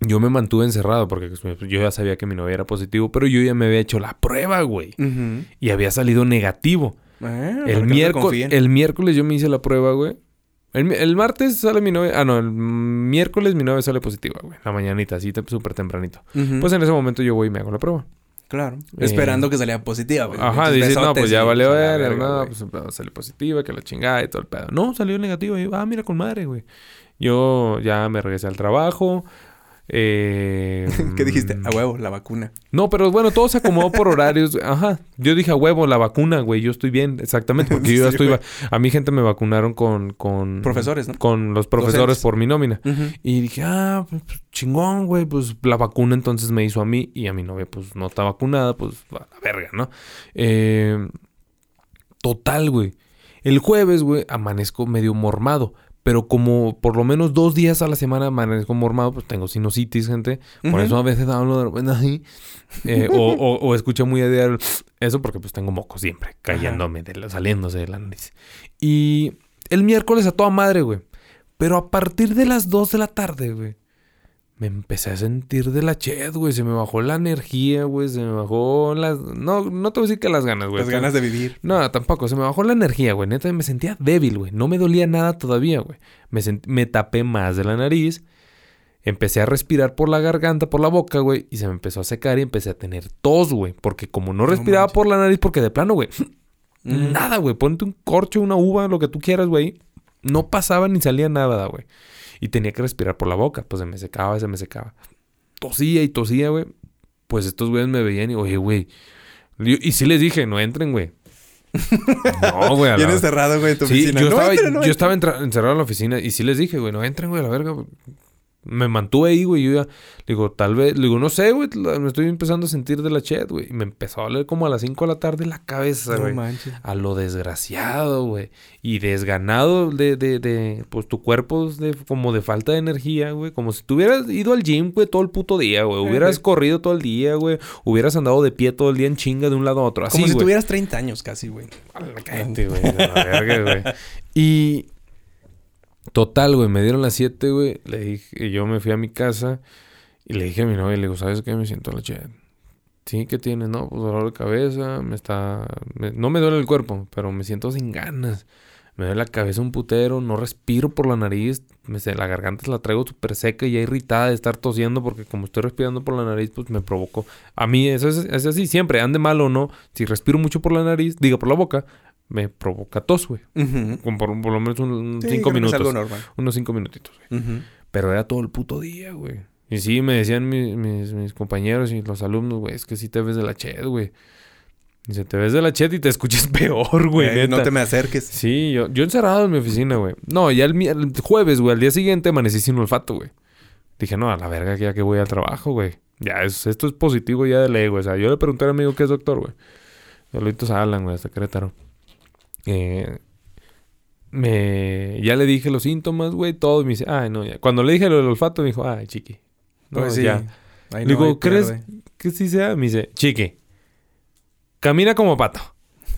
Yo me mantuve encerrado porque pues, yo ya sabía que mi novia era positivo, pero yo ya me había hecho la prueba, güey. Y había salido negativo. Ah, El, miércoles, el miércoles yo me hice la prueba, güey. El, martes sale mi novia. Ah, no, el miércoles mi novia sale positiva, güey. La mañanita, así súper tempranito. Pues en ese momento yo voy y me hago la prueba. Claro. Eh, Esperando que saliera positiva, güey. Ajá, dices, no, pues ya pues, la ver, no, pues salió positiva, que la chingada y todo el pedo. No, salió negativa. Y yo, ah, mira, con madre, güey. Yo ya me regresé al trabajo. Eh, [laughs] ¿Qué dijiste? mm, A huevo, la vacuna. No, pero bueno, todo se acomodó por horarios. [laughs] Ajá. Yo dije a huevo, la vacuna, güey. Yo estoy bien, exactamente. Porque [laughs] yo ya estoy. güey. A mi gente me vacunaron con. con Profesores, ¿no? Con los profesores Docentes. por mi nómina. Y dije, ah, pues, pues, chingón, güey. Pues la vacuna entonces me hizo a mí y a mi novia, pues no está vacunada, pues a la verga, ¿no? Eh, total, güey. El jueves, güey, amanezco medio mormado. Pero como por lo menos dos días a la semana amanezco mormado, pues tengo sinusitis, gente. Por eso a veces hablo de repente así. Eh, o, o, o escucho muy a diario eso porque pues tengo moco siempre cayéndome, de la- saliéndose de la nariz. Y el miércoles a toda madre, güey. Pero a partir de las 2 de la tarde, güey, me empecé a sentir de la ched, güey. Se me bajó la energía, güey. Se me bajó las... No, no te voy a decir que las ganas, güey. Las ganas de vivir. No, tampoco. Se me bajó la energía, güey. Neta, me sentía débil, güey. No me dolía nada todavía, güey. Me, sent- me tapé más de la nariz. Empecé a respirar por la garganta, por la boca, güey. Y se me empezó a secar y empecé a tener tos, güey. Porque como no respiraba por la nariz, porque de plano, güey. Mm. Nada, güey. Ponte un corcho, una uva, lo que tú quieras, güey. No pasaba ni salía nada, güey. Y tenía que respirar por la boca. Pues se me secaba, se me secaba. Tosía y tosía, güey. Pues estos güeyes me veían y, oye, güey. Y sí les dije, no entren, güey. [laughs] No, güey. Bien encerrado, güey, en tu Sí, oficina. yo No estaba, entren, no yo estaba encerrado en la oficina y sí les dije, güey, no entren, güey, a la verga. Me mantuve ahí, güey. Yo ya, digo, tal vez, digo, no sé, güey, me estoy empezando a sentir de la chat, güey. Y me empezó a doler como a las 5 de la tarde la cabeza, No güey. manches. a lo desgraciado, güey. Y desganado de, de, de, pues tu cuerpo es de, como de falta de energía, güey. Como si tú hubieras ido al gym, güey, todo el puto día, güey. Hubieras Ajá. corrido todo el día, güey. Hubieras andado de pie todo el día en chinga de un lado a otro. Así, Como si güey. tuvieras 30 años casi, güey. Cállate, güey. [laughs] Y total, güey, me dieron las 7, güey. Le dije, yo me fui a mi casa y le dije a mi novia, le digo, ¿sabes qué? Me siento la. Sí, ¿qué tienes? No, pues dolor de cabeza, me está... no me duele el cuerpo, pero me siento sin ganas. Me duele la cabeza un putero, no respiro por la nariz, la garganta la traigo súper seca y ya irritada de estar tosiendo porque como estoy respirando por la nariz, pues me provoco. A mí eso es, es así siempre, ande mal o no, si respiro mucho por la nariz, diga por la boca, me provoca tos, güey. Por, por lo menos un, Sí, cinco que es minutos. algo normal. Unos cinco minutitos, güey. Pero era todo el puto día, güey. Y sí, me decían mis, mis, mis compañeros y los alumnos, güey, es que sí te ves de la chet, güey. Dice, te ves de la chet y te escuchas [laughs] peor, güey. Eh, no te me acerques. Sí, yo, yo encerrado en mi oficina, güey. No, ya el, mi- el jueves, güey, al día siguiente amanecí sin olfato, güey. Dije, no, a la verga, que ya que voy al trabajo, güey. Ya, es, esto es positivo ya de ley, güey. O sea, yo le pregunté al amigo que es doctor, güey. Saluditos a Alan, güey, hasta Querétaro. Eh, me... Ya le dije los síntomas, güey, todo. Y me dice, ay, no, ya. Cuando le dije lo del olfato, me dijo, ay, chiqui. No, Pues sí. ya. Ahí Le no hay digo, ¿crees que sí sea? Me dice, chiqui, camina como pato.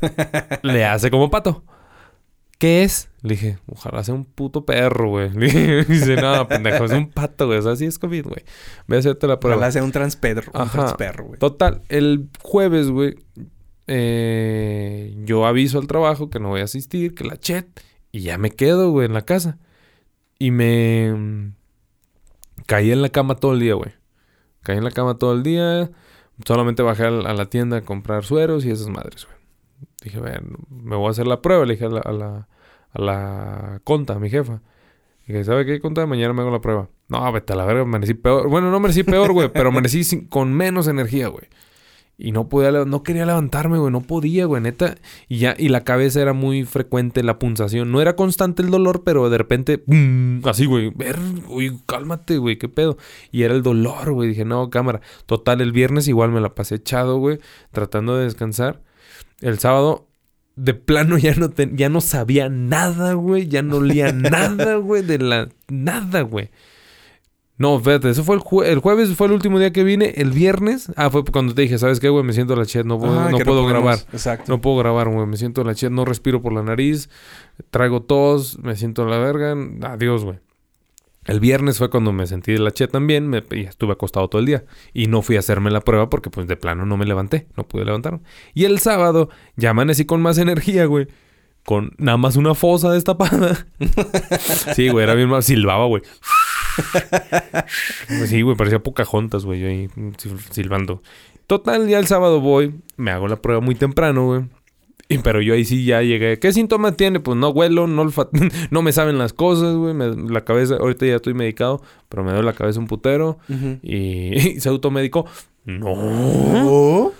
[laughs] Le hace como pato. ¿Qué es? Le dije, ojalá sea un puto perro, güey. [laughs] Le dice, no, pendejo, es un pato, güey. O sea, sí es COVID, güey. Ve a hacerte la prueba. Ojalá sea un transpedro. Un transperro, güey. Total, el jueves, güey, eh, yo aviso al trabajo que no voy a asistir, que la chet, y ya me quedo, güey, en la casa. Y me mm, caí en la cama todo el día, güey. Caí en la cama todo el día. Solamente bajé a la, tienda a comprar sueros y esas madres, güey. Dije, "Ven, me voy a hacer la prueba. Le dije a la, a la, a la conta, a mi jefa. Dije, ¿sabe qué, conta? Mañana me hago la prueba. No, vete a la verga, amanecí peor. Bueno, no amanecí peor, güey, pero amanecí sin- con menos energía, güey. Y no podía, no quería levantarme, güey, no podía, güey, neta. Y ya, y la cabeza era muy frecuente, la punzación. No era constante el dolor, pero de repente, ¡pum! así, güey, ver, uy, cálmate, güey, qué pedo. Y era el dolor, güey. Dije, no, cámara. Total, el viernes igual me la pasé echado, güey, tratando de descansar. El sábado, de plano [laughs] ya no, ten- ya no sabía nada, güey. Ya no olía [laughs] nada, güey, de la... Nada, güey. No, espérate, eso fue el, jue- el jueves, fue el último día que vine. El viernes, ah, fue cuando te dije, ¿sabes qué, güey? Me siento la chet, no puedo, Ajá, no que puedo podemos- grabar. Exacto. No puedo grabar, güey. Me siento la chet, no respiro por la nariz. Traigo tos, me siento la verga. Adiós, güey. El viernes fue cuando me sentí de la chet también. Me, y estuve acostado todo el día. Y no fui a hacerme la prueba porque, pues, de plano no me levanté. No pude levantarme. Y el sábado ya amanecí con más energía, güey. Con nada más una fosa destapada. [laughs] sí, güey, era bien mal. Silbaba, güey. Pues [laughs] sí, güey, parecía Pocahontas, güey, yo ahí sil- silbando. Total, ya el sábado voy, me hago la prueba muy temprano, güey. Pero yo ahí sí ya llegué. ¿Qué síntomas tiene? Pues no huelo, no, [laughs] no me saben las cosas, güey. la cabeza, ahorita ya estoy medicado, pero me duele la cabeza un putero. Y, [laughs] y se automedicó. No. Oh.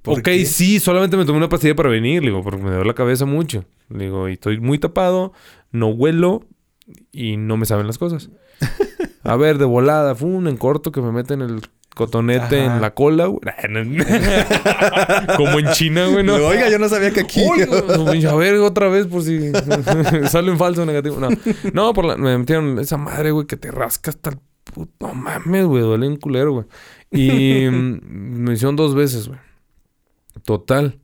¿Por Ok, qué? sí, solamente me tomé una pastilla para venir, digo, porque me duele la cabeza mucho. Le digo, y estoy muy tapado, no huelo y no me saben las cosas. A ver, de volada, fue un en corto que me meten el cotonete Ajá. en la cola, güey. [laughs] Como en China, güey, ¿no? Oiga, yo no sabía que aquí. Pinche, a ver, otra vez por si [laughs] sale en falso negativo. No, no por la, me metieron esa madre, güey, que te rasca hasta el puto. No mames, güey, duele un culero, güey. Y mm, me hicieron dos veces, güey. Total.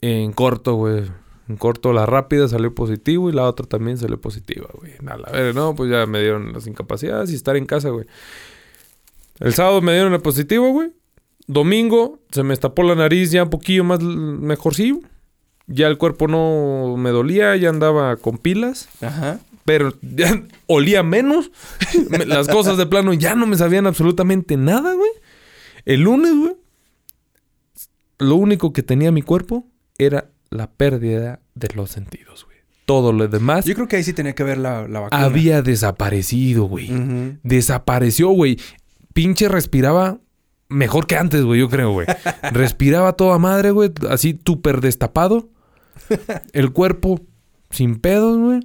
En corto, güey. En corto, la rápida salió positivo y la otra también salió positiva, güey. A la ver, no, pues ya me dieron las incapacidades y estar en casa, güey. El sábado me dieron el positivo, güey. Domingo se me estapó la nariz ya un poquillo más mejorcillo. Ya el cuerpo no me dolía, ya andaba con pilas, Ajá. pero ya [laughs] olía menos. [laughs] Me- Las cosas de plano ya no me sabían absolutamente nada, güey. El lunes, güey, lo único que tenía mi cuerpo era la pérdida de los sentidos, güey. Todo lo demás Yo creo que ahí sí tenía que ver la, la vacuna. había desaparecido, güey. Desapareció, güey. Pinche respiraba mejor que antes, güey, yo creo, güey. [laughs] respiraba toda madre, güey. Así súper destapado. [laughs] El cuerpo sin pedos, güey.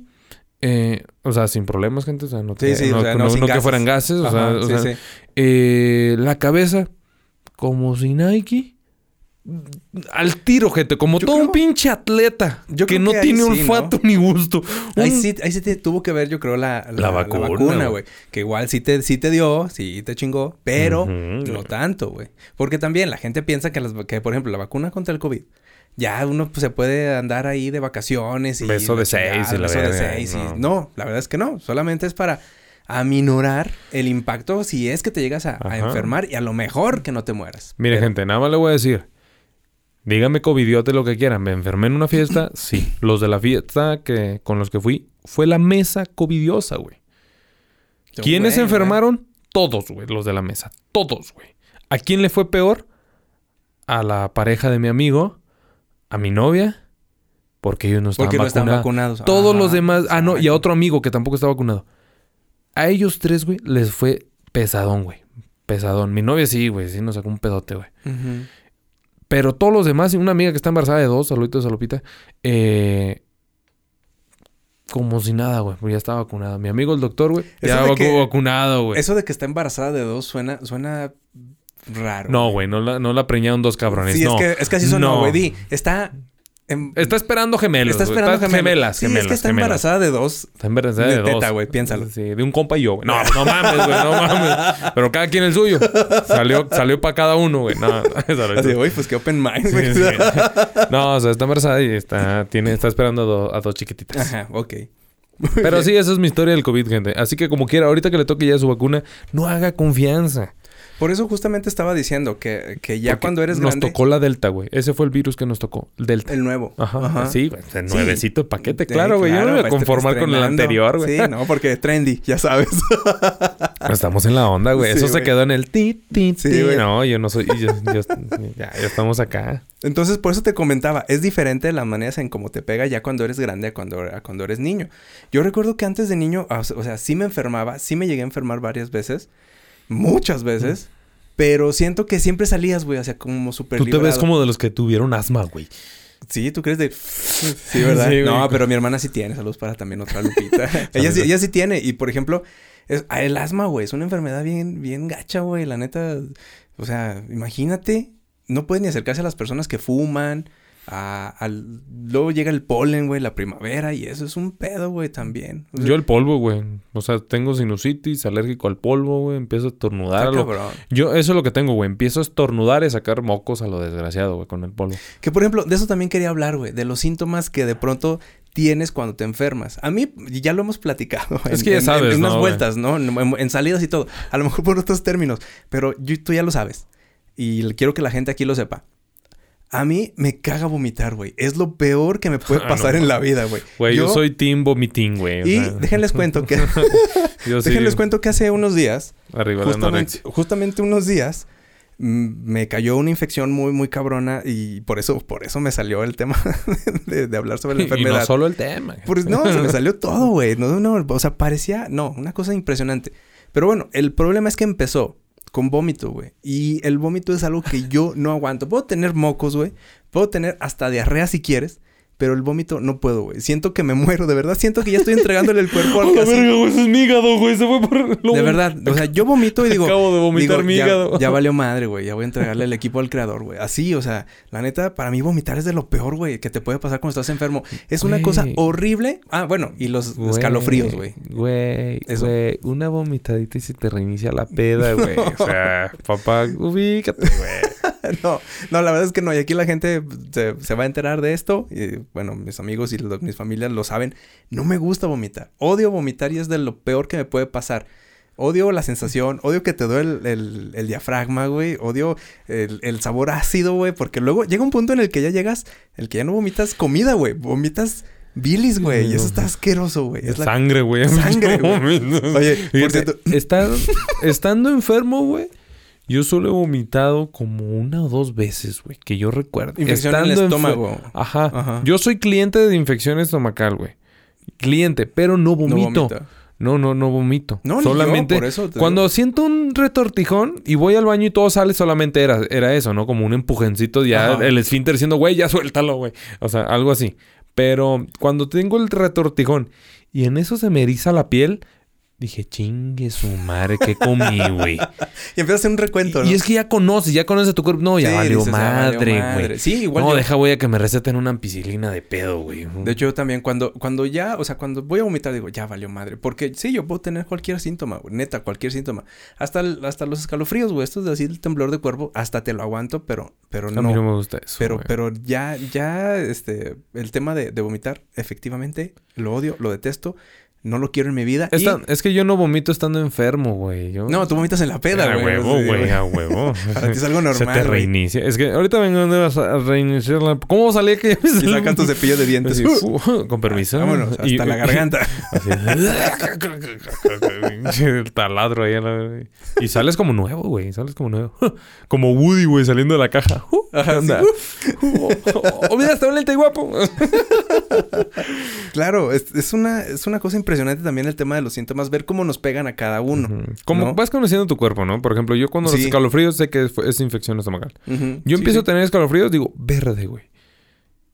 Eh, o sea, sin problemas, gente. O sea, no, Sí, que- sí, no, o sea, no- no sin no que fueran gases. O sea, Ajá, o sí, sea, sí. eh, la cabeza como si Nike. Al tiro, gente. Como Yo todo un pinche atleta. yo que no que tiene sí, olfato ¿no? ni gusto. Ahí sí, ahí sí te tuvo que ver, yo creo, la, La vacuna, vacuna, güey. Que igual sí te, sí te dio, sí te chingó, pero no tanto, güey. Porque también la gente piensa que, las, que, por ejemplo, la vacuna contra el COVID, ya uno pues, se puede andar ahí de vacaciones y... Beso de seis y la beso de seis y- no. La verdad es que no. Solamente es para aminorar el impacto si es que te llegas a, enfermar y a lo mejor que no te mueras. Mire, Pero- gente, nada más le voy a decir. Dígame covidiote lo que quieran. ¿Me enfermé en una fiesta? [clears throat] Sí. Los de la fiesta que, con los que fui fue la mesa covidiosa, güey. ¿Quiénes se enfermaron? Todos, güey, los de la mesa. Todos, güey. ¿A quién le fue peor? A la pareja de mi amigo, a mi novia, porque ellos no estaban Porque no están vacunados. vacunados. Todos los Ajá, demás. Ah, no, y a otro amigo que tampoco está vacunado. A ellos tres, güey, les fue pesadón, güey. Pesadón. Mi novia sí, güey, sí nos sacó un pedote, güey. Pero todos los demás, y una amiga que está embarazada de dos, saluditos a Lupita, eh, como si nada, güey, ya está vacunada. Mi amigo el doctor, güey, ya vacu- que- vacunado, güey. Eso de que está embarazada de dos suena, suena raro. No, güey, no la, no la preñaron dos cabrones, Sí, no. es que, es que así sonó, No. güey. Di, está... em- Está esperando gemelos. está esperando Está- gemelos. gemelas. Sí, gemelas, es que está gemelas. embarazada de dos. Está embarazada de, De dos. teta, güey, piénsalo. Sí, de un compa y yo, güey. No, no mames, güey, no mames. Pero cada quien el suyo. Salió, salió para cada uno, güey. No. Así, güey, pues qué open mind, Sí, güey. sí. No, o sea, está embarazada y está, tiene, está esperando a, do- a dos chiquititas. Ajá, ok. Pero sí, esa es mi historia del COVID, gente. Así que como quiera, ahorita que le toque ya su vacuna, no haga confianza. Por eso justamente estaba diciendo que, que ya Porque cuando eres Nos grande... tocó la Delta, güey. Ese fue el virus que nos tocó. El Delta. El nuevo. Ajá. Sí, güey. El Sí. nuevecito de paquete. Sí, Claro, güey. Yo no me voy a conformar con el anterior, güey. Sí, no, porque trendy, ya sabes. [laughs] Estamos en la onda, güey. Sí, Eso se quedó en el ti, ti, Sí, ti. güey. No, yo no soy... yo- yo- ya, ya estamos acá. Entonces, por eso te comentaba, es diferente las maneras en cómo te pega ya cuando eres grande a cuando, a cuando eres niño. Yo recuerdo que antes de niño, o sea, sí me enfermaba, sí me llegué a enfermar varias veces, muchas veces, pero siento que siempre salías, güey, o sea, como súper Tú te ves como de los que tuvieron asma, güey. Sí, ¿tú crees de...? Sí, ¿verdad? [laughs] Sí, no, pero mi hermana sí tiene. Saludos para también otra Lupita. [laughs] [laughs] ella, sí, ella sí tiene. Y, por ejemplo, es, ah, el asma, güey, es una enfermedad bien, bien gacha, güey. La neta, o sea, imagínate. No puedes ni acercarse a las personas que fuman. A- al- luego llega el polen, güey, la primavera. Y eso es un pedo, güey, también. O sea, Yo el polvo, güey. O sea, tengo sinusitis, alérgico al polvo, güey. Empiezo a estornudar. está a lo- cabrón. Yo, eso es lo que tengo, güey. Empiezo a estornudar y sacar mocos a lo desgraciado, güey, con el polvo. Que, por ejemplo, de eso también quería hablar, güey. De los síntomas que de pronto tienes cuando te enfermas. A mí, ya lo hemos platicado. Es que ya sabes, En, unas vueltas, ¿no? En, salidas y todo. A lo mejor por otros términos. Pero yo- tú ya lo sabes. Y quiero que la gente aquí lo sepa. A mí me caga vomitar, güey. Es lo peor que me puede [laughs] Ah, pasar no. en la vida, güey. Güey, yo, soy team vomitín, güey. Y sea, déjenles cuento que... [laughs] [laughs] yo sí, déjenles cuento que hace unos días... Arriba la Justamente, anorexia. justamente unos días mm, me cayó una infección muy, muy cabrona y por eso, por eso me salió el tema de, de hablar sobre la Y enfermedad. no solo el tema. Pues no, se me salió todo, güey. No, no, o sea, parecía, no, una cosa impresionante. Pero bueno, el problema es que empezó con vómito, güey. Y el vómito es algo que yo no aguanto. Puedo tener mocos, güey. Puedo tener hasta diarrea si quieres. Pero el vómito no puedo, güey. Siento que me [laughs] muero, de verdad. Siento que ya estoy entregándole el cuerpo [laughs] ¡A al casi. verga, güey! Ese es mi hígado, güey. Se fue por... lo- De verdad, o sea, yo vomito y digo. Acabo de vomitar digo, mi ya, hígado. Ya [laughs] valió madre, güey. Ya voy a entregarle el equipo al creador, güey. Así, o sea, la neta, para mí vomitar es de lo peor, güey, que te puede pasar cuando estás enfermo. Es una Güey. cosa horrible. Ah, bueno, y los Güey, escalofríos, güey. Güey, Eso. güey. Una vomitadita y se te reinicia la peda, güey. O sea, papá, ubícate, güey. [laughs] no, no, la verdad es que no. Y aquí la gente se, se va a enterar de esto. Y bueno, mis amigos y mis familias lo saben. No me gusta vomitar. Odio vomitar y es de lo peor que me puede pasar. Odio la sensación, odio que te duele el, el- el diafragma, güey. Odio el, el sabor ácido, güey. Porque luego llega un punto en el que ya llegas, el que ya no vomitas comida, güey. Vomitas bilis, güey. Y eso está asqueroso, güey. Es la... Sangre, güey. Sangre, güey. Oye, por cierto- está, [laughs] estando enfermo, güey. Yo solo he vomitado como una o dos veces, güey, que yo recuerdo. Infección en el Estando estómago. Ajá. Ajá. Yo soy cliente de infección estomacal, güey. Cliente, pero no vomito. No, no, no vomito. No, ni yo, solamente por eso te cuando siento un retortijón y voy al baño y todo sale, solamente era, era eso, ¿no? Como un empujencito ya Ajá. el esfínter diciendo, güey, ya suéltalo, güey. O sea, algo así. Pero cuando tengo el retortijón y en eso se me eriza la piel, dije, chingue su madre, ¿qué comí, güey? [laughs] Y empieza a hacer un recuento, ¿no? y es que ya conoces, ya conoces tu cuerpo. No, ya Sí, valió dices, madre, güey. Sí, igual No, yo. deja, voy a que me receten una ampicilina de pedo, güey. De hecho, yo también cuando, cuando ya, o sea, cuando voy a vomitar, digo, ya valió madre. Porque sí, yo puedo tener cualquier síntoma, güey. Neta, cualquier síntoma. Hasta, el- hasta los escalofríos, güey. Estos de así, el temblor de cuerpo, hasta te lo aguanto, pero, pero a mí no no. me gusta eso. Pero, pero ya, ya, este, el tema de, de vomitar, efectivamente, lo odio, lo detesto, no lo quiero en mi vida. y- Es que yo no vomito estando enfermo, güey. Yo... No, tú vomitas en la peda, a güey. huevo, Sí, güey, a [laughs] huevo. Para ti es algo Se normal, te güey. reinicia. Es que ahorita vengo a reiniciar la... ¿Cómo salía que Y sacan tu cepillo de dientes. Así, fu- con permiso. Vámonos, hasta Y- la garganta. [laughs] Así. [laughs] el taladro ahí. a la- Y sales como nuevo, güey. Sales como nuevo. Como Woody, güey, saliendo de la caja. Ajá, Anda. Oh, oh, mira, está lente y guapo. Claro, es, es una, es una cosa impresionante también el tema de los síntomas, ver cómo nos pegan a cada uno. Como ¿no? vas conociendo tu cuerpo, ¿no? Por ejemplo, yo cuando los escalofríos sé que es, es infección estomacal. Yo empiezo sí. a tener escalofríos, digo, verde, güey.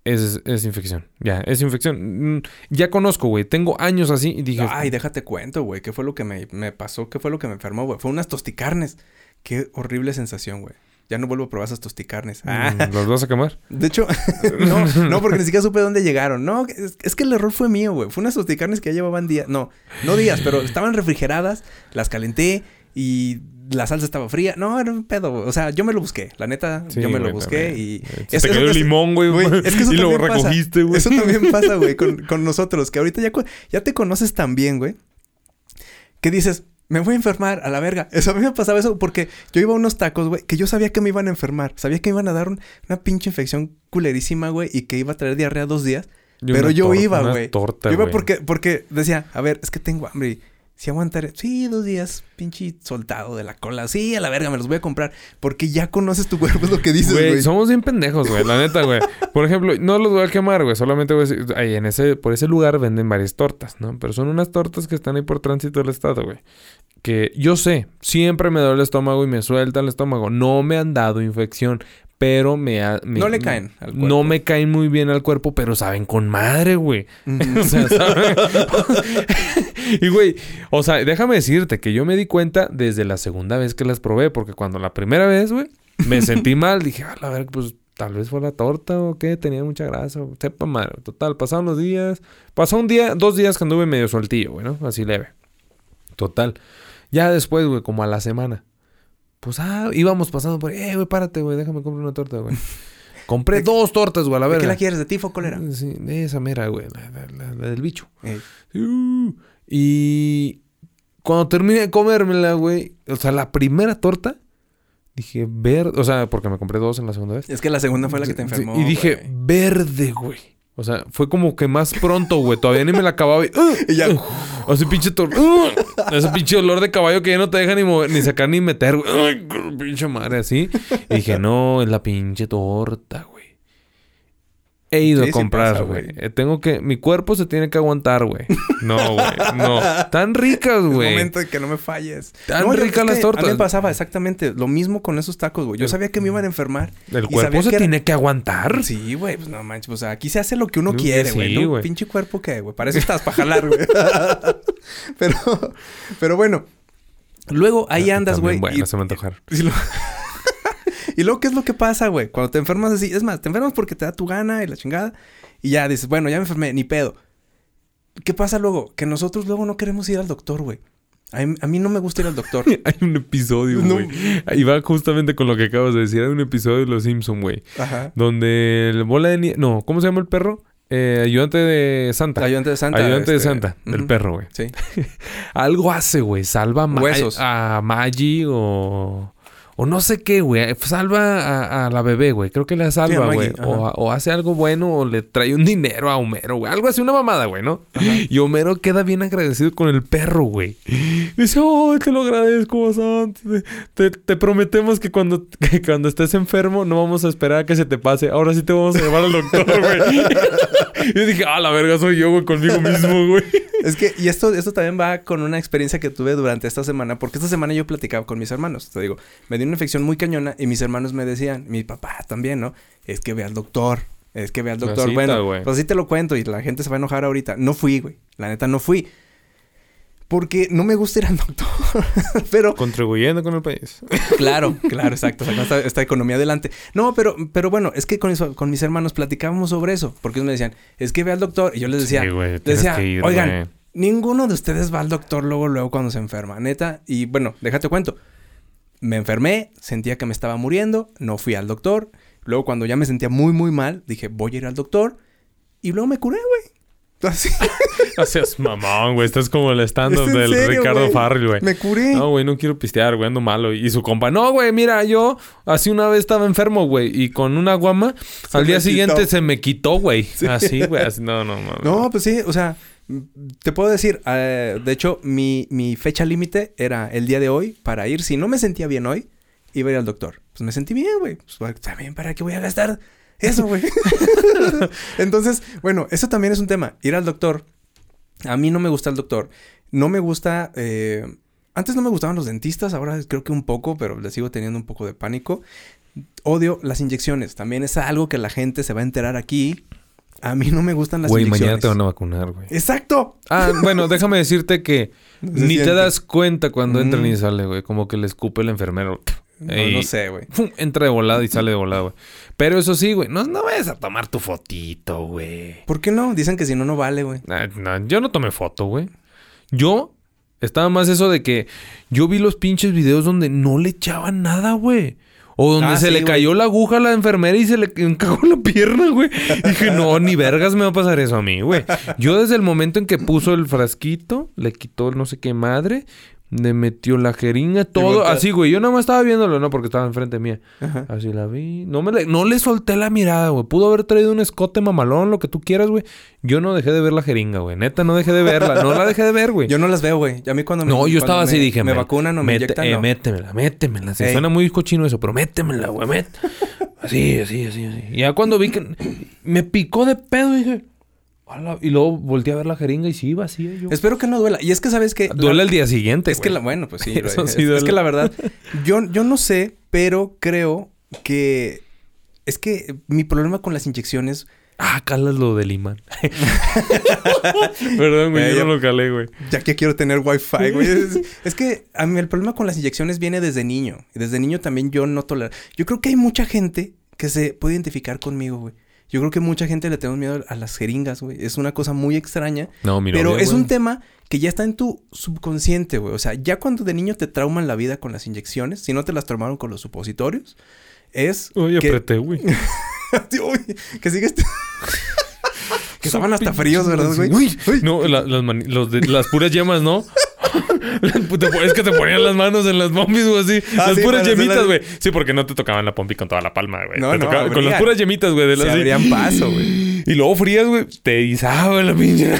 Es, es infección. Ya, es infección. Mm, Ya conozco, güey. Tengo años así y dije... Ay, déjate cuento, güey. ¿Qué fue lo que me, me pasó? ¿Qué fue lo que me enfermó, güey? Fue unas tosticarnes. Qué horrible sensación, güey. Ya no vuelvo a probar esas tosticarnes. Ah, mm, ¿Los vas a quemar? de hecho, [laughs] no, no, porque ni siquiera supe dónde llegaron. No, es, es que el error fue mío, güey. Fue unas tosticarnes que ya llevaban días. No, no días, pero estaban refrigeradas. Las calenté y la salsa estaba fría. No, era un pedo, güey. O sea, yo me lo busqué. La neta, Sí, yo me lo busqué también. y... Se es- te cayó el limón, güey. Güey, es que eso [laughs] y lo pasa. recogiste, güey. Eso también [laughs] pasa, güey, con, con nosotros, que ahorita ya, ya te conoces tan bien, güey, que dices, me voy a enfermar a la verga. Eso a mí me pasaba eso porque yo iba a unos tacos, güey, que yo sabía que me iban a enfermar. Sabía que me iban a dar un- una pinche infección culerísima, güey, y que iba a traer diarrea dos días. Y pero yo iba, una güey. torta, Yo iba porque, porque decía, a ver, es que tengo hambre. Si aguantaré, sí, dos días, pinche soltado de la cola. Sí, a la verga, me los voy a comprar. Porque ya conoces tu cuerpo, es lo que dices, Güey, güey. somos bien pendejos, güey, la neta, güey. [laughs] Por ejemplo, no los voy a quemar, güey. Solamente voy a decir, ahí en ese, por ese lugar venden varias tortas, ¿no? Pero son unas tortas que están ahí por tránsito del estado, güey. Que yo sé, siempre me duele el estómago y me suelta el estómago. No me han dado infección, pero me, ha- me- No le caen al cuerpo. No me caen muy bien al cuerpo, pero saben con madre, güey. [laughs] O sea, ¿saben? [laughs] y güey, o sea, déjame decirte que yo me di cuenta desde la segunda vez que las probé, porque cuando la primera vez, güey, me sentí [laughs] mal, dije, a la ver, pues tal vez fue la torta o qué, tenía mucha grasa, o sepa madre. Total, pasaron los días, pasó un día, dos días que anduve medio sueltillo, güey, ¿no? Así leve. Total. Ya después, güey, como a la semana. Pues, ah, íbamos pasando por, eh, güey, párate, güey, déjame comprar una torta, güey. [laughs] Compré ¿De- dos tortas, güey, a la ¿De verga. qué la quieres? ¿De tifo o cólera? Sí, de esa mera, güey, la, la- la- la del bicho. Ey. Uh, Y cuando terminé de comérmela, güey, o sea, la primera torta, dije verde, o sea, porque me compré dos en la segunda vez. Es que la segunda fue la que te enfermó. y dije güey. verde, güey. O sea, fue como que más pronto, güey. Todavía ni me la acababa y... ¡uh! Y ya. Ese pinche ¡uh! Ese pinche olor de caballo que ya no te deja ni mover, ni sacar ni meter, güey. ¡Ay, pinche madre! Así. Y dije, no, es la pinche torta, güey. He ido Sí, a comprar, güey. Eh, tengo que... Mi cuerpo se tiene que aguantar, güey. No, güey. No. [laughs] Tan ricas, güey. momento de que no me falles. Tan No, ricas las tortas. A mí me pasaba exactamente lo mismo con esos tacos, güey. Yo sabía que me iban a enfermar. El cuerpo se que era- tiene que aguantar. Sí, güey, pues no manches. O sea, aquí se hace lo que uno quiere, güey. sí, ¿no? Pinche cuerpo que, güey. Para eso estás, para jalar, güey. [laughs] [laughs] pero, pero bueno. Luego ahí Ah, andas, güey. Bueno, y- se me antojar. Y, lo- y luego, ¿qué es lo que pasa, güey? Cuando te enfermas así, es más, te enfermas porque te da tu gana y la chingada. Y ya dices, bueno, ya me enfermé, ni pedo. ¿Qué pasa luego? Que nosotros luego no queremos ir al doctor, güey. A mí, a mí no me gusta ir al doctor. [laughs] Hay un episodio, No. güey. Y va justamente con lo que acabas de decir. Hay un episodio de Los Simpson, güey. Ajá. Donde el bola de nieve... No, ¿cómo se llama el perro? Eh, ayudante de Santa. Ayudante de Santa. ayudante de este, Santa. El perro, güey. Sí. [laughs] Algo hace, güey. Salva a, Ma- Huesos. a Maggie o... O no sé qué, güey. Salva a, a la bebé, güey. Creo que la salva, güey. o, o hace algo bueno o le trae un dinero a Homero, güey. Algo así, una mamada, güey, ¿no? Y Homero queda bien agradecido con el perro, güey. Dice, oh, te lo agradezco bastante. Te, te prometemos que cuando, [laughs] que cuando estés enfermo no vamos a esperar a que se te pase. Ahora sí te vamos a llevar al doctor, güey. [laughs] Yo dije, ah, la verga soy yo, güey, conmigo mismo, güey. [laughs] Es que, y esto, esto también va con una experiencia que tuve durante esta semana, porque esta semana yo platicaba con mis hermanos. Te digo, me una infección muy cañona y mis hermanos me decían, mi papá también, ¿no? Es que ve al doctor, es que ve al doctor. cita, bueno, pues sí te lo cuento y la gente se va a enojar ahorita. No fui, güey. La neta no fui. Porque no me gusta ir al doctor. [laughs] pero Contribuyendo con el país. Claro, [laughs] claro, exacto. sacando esta, esta economía adelante. No, pero, pero bueno, es que con, mis- con mis hermanos platicábamos sobre eso. Porque ellos me decían, es que ve al doctor. Y yo les decía, Sí, decía, ir, oigan, ninguno de ustedes va al doctor luego, luego cuando se enferma, neta. Y bueno, déjate cuento. Me enfermé, sentía que me estaba muriendo, no fui al doctor. Luego cuando ya me sentía muy, muy mal, dije, voy a ir al doctor. Y luego me curé, güey. Así. [laughs] No seas mamón, güey. Estás como el stand-up ¿Es del serio, Ricardo güey? Farrell, güey. Me curé. No, güey, no quiero pistear, güey, ando malo. Y su compa, no, güey, mira, yo así una vez estaba enfermo, güey, y con una guama, Se al día quitó. siguiente se me quitó, güey. [laughs] Así, güey, así, no, no, mames. No, pues sí, o sea, te puedo decir, eh, de hecho, mi, mi fecha límite era el día de hoy para ir. Si no me sentía bien hoy, iba a ir al doctor. Pues me sentí bien, güey. Pues también, ¿para qué voy a gastar eso, güey? [laughs] [laughs] Entonces, bueno, eso también es un tema. Ir al doctor. A mí no me gusta el doctor. No me gusta... eh, Antes no me gustaban los dentistas, ahora creo que un poco, pero le sigo teniendo un poco de pánico. Odio las inyecciones. También es algo que la gente se va a enterar aquí. A mí no me gustan las Güey, mañana te van a vacunar, güey. ¡Exacto! Ah, [laughs] bueno, déjame decirte que ni te das cuenta cuando entra Mm. ni sale, güey. Como que le escupe el enfermero. No, Ey. no sé, güey. Entra de volada y sale de volada, güey. Pero eso sí, güey, no, no vayas a tomar tu fotito, güey. ¿Por qué no? Dicen que si no, no vale, güey. Ah, yo no tomé foto, güey. Yo estaba más eso de que yo vi los pinches videos donde no le echaban nada, güey. O donde Ah, se sí, le güey. cayó la aguja a la enfermera y se le encajó la pierna, güey. Dije, no, ni vergas me va a pasar eso a mí, güey. Yo desde el momento en que puso el frasquito, le quitó el no sé qué madre, le metió la jeringa, todo así, güey. Yo nada más estaba viéndolo, no, porque estaba enfrente mía. Ajá. Así la vi. No, me le, no le solté la mirada, güey. Pudo haber traído un escote mamalón, lo que tú quieras, güey. Yo no dejé de ver la jeringa, güey. Neta, no dejé de verla. No la dejé de ver, güey. Yo no las veo, güey. A mí cuando me... No, yo estaba así, me- dije... Me vacunan o me mete- inyectan, eh, no. Métemela, métemela. Se Ey. suena muy cochino eso, pero métemela, güey. Met... [laughs] Así, así, así, así. Y ya cuando vi que... Me picó de pedo, dije... Y luego volteé a ver la jeringa y sí, vacía yo. Espero que no duela. Y es que, ¿sabes qué? Duele La- el día siguiente, Es que, la, bueno, pues sí. [laughs] Eso güey. sí es, que la verdad, yo, yo no sé, pero creo que... Es que mi problema con las inyecciones... Ah, calas lo del imán. [laughs] [laughs] Perdón, güey. Eh, yo ya- no lo calé, güey. Ya que quiero tener wifi, güey. Es, es que a mí el problema con las inyecciones viene desde niño. Y Desde niño también yo no tolero. Yo creo que hay mucha gente que se puede identificar conmigo, güey. Yo creo que mucha gente le tenemos miedo a las jeringas, güey. Es una cosa muy extraña. No, mi pero novia, es güey. un tema que ya está en tu subconsciente, güey. O sea, ya cuando de niño te trauman la vida con las inyecciones, si no te las traumaron con los supositorios, es Uy, que... apreté, güey. [laughs] Uy, que sigues... [laughs] que estaban hasta fríos, ¿verdad, güey? Uy, Uy. No, la- las, mani- los de- las puras yemas, ¿no? Es que te ponían las manos en las pompis o así. Ah, las sí, puras yemitas, güey. Sí, porque no te tocaban la pompi con toda la palma, güey. No, Te no, tocaba- con las puras yemitas, güey. Se así. abrían paso, güey. Y luego frías, güey. Te izaba la pinche.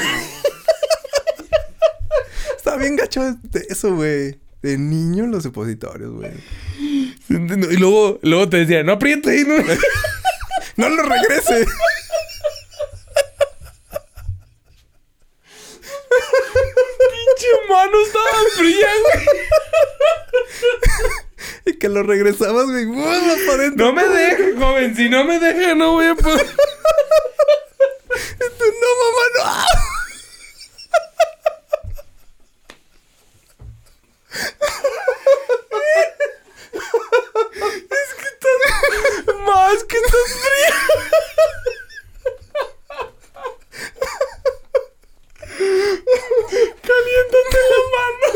Está bien gacho eso, güey. De niño los supositorios, güey. Y luego, luego te decía, no apriete. No. [laughs] ¡No lo regrese! [laughs] pinche mano güey. [laughs] y que lo regresabas, güey. No me deje, joven. Si no me deja, no voy a poder. Tú, no, mamá, no. Más que estás fría. Caliéntate la mano.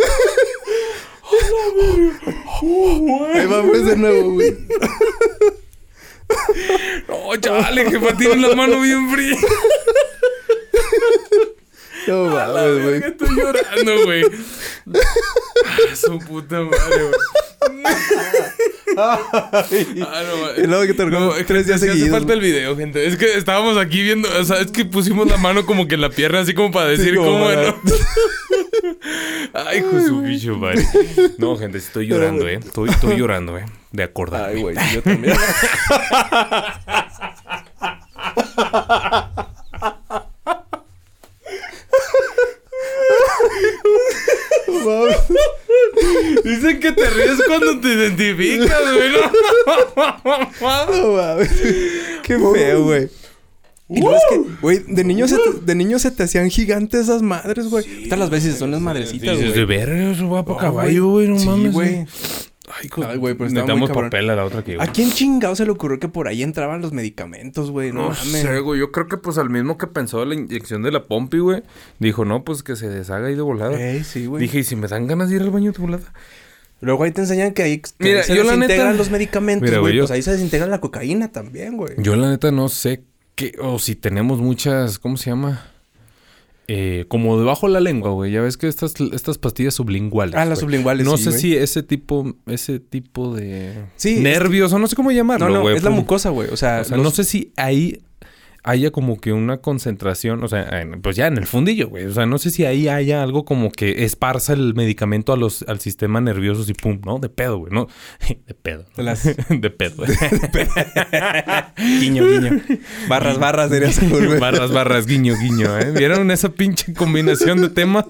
Ahí vamos de nuevo, güey. No, chale, jefa, tiene la mano bien fría. No mames, güey. Estoy llorando, güey. Ah, su puta madre, güey. Ah, no, [laughs] Y luego que te no, recuerdo es que tres días sí hace seguidos. falta el video, gente. Es que estábamos aquí viendo, o sea, es que pusimos la mano como que en la pierna, así como para decir como cómo ¿no? [laughs] Ay, hijo su bicho, madre. No, gente, estoy llorando, eh. Estoy, estoy llorando, eh. De acordarme. Ay, güey, yo también. [laughs] Dicen que te ríes cuando te identificas, güey. ¿no? No mames. Qué feo, güey. Y luego es que, güey, de niño, se te, de niño se te hacían gigantes esas madres, güey. Ahorita las veces son las madrecitas, Dices, de güey. verga, para No, caballo, güey. No Sí, mames. güey. Ay, güey, pero estaba muy Necesitamos cabrón. papel a la otra que, ¿A quién chingado se le ocurrió que por ahí entraban los medicamentos, güey? No, No mames. sé, güey. Yo creo que pues al mismo que pensó la inyección de la pompi, güey. Dijo, no, pues que se deshaga ahí de volada. Ey, sí, güey. Dije, ¿y si me dan ganas de ir al baño de volada? Luego ahí te enseñan que ahí, que Mira, ahí se yo la desintegran neta- los medicamentos, Mira, güey. güey, yo- Pues ahí se desintegra la cocaína también, güey. Yo la neta no sé qué... O si tenemos muchas... ¿Cómo se llama? Eh, como debajo de la lengua, güey. Ya ves que estas, estas pastillas sublinguales. Ah, las güey. sublinguales, No sí, sé güey. si ese tipo... Ese tipo de... Sí, es Nervios o no sé cómo llamarlo, No, no, güey, es la pues, mucosa, güey. O sea, O sea, los- no sé si ahí haya como que una concentración, o sea, en- pues ya en el fundillo, güey. O sea, no sé si ahí haya algo como que esparza el medicamento a los, al sistema nervioso y pum, ¿no? De pedo, güey, ¿no? [laughs] De pedo. ¿no? Las- [laughs] De pedo, güey. [laughs] Guiño, guiño. Barras, barras, diría Saúl, güey. barras, barras, guiño, guiño, ¿eh? ¿Vieron esa pinche combinación de temas?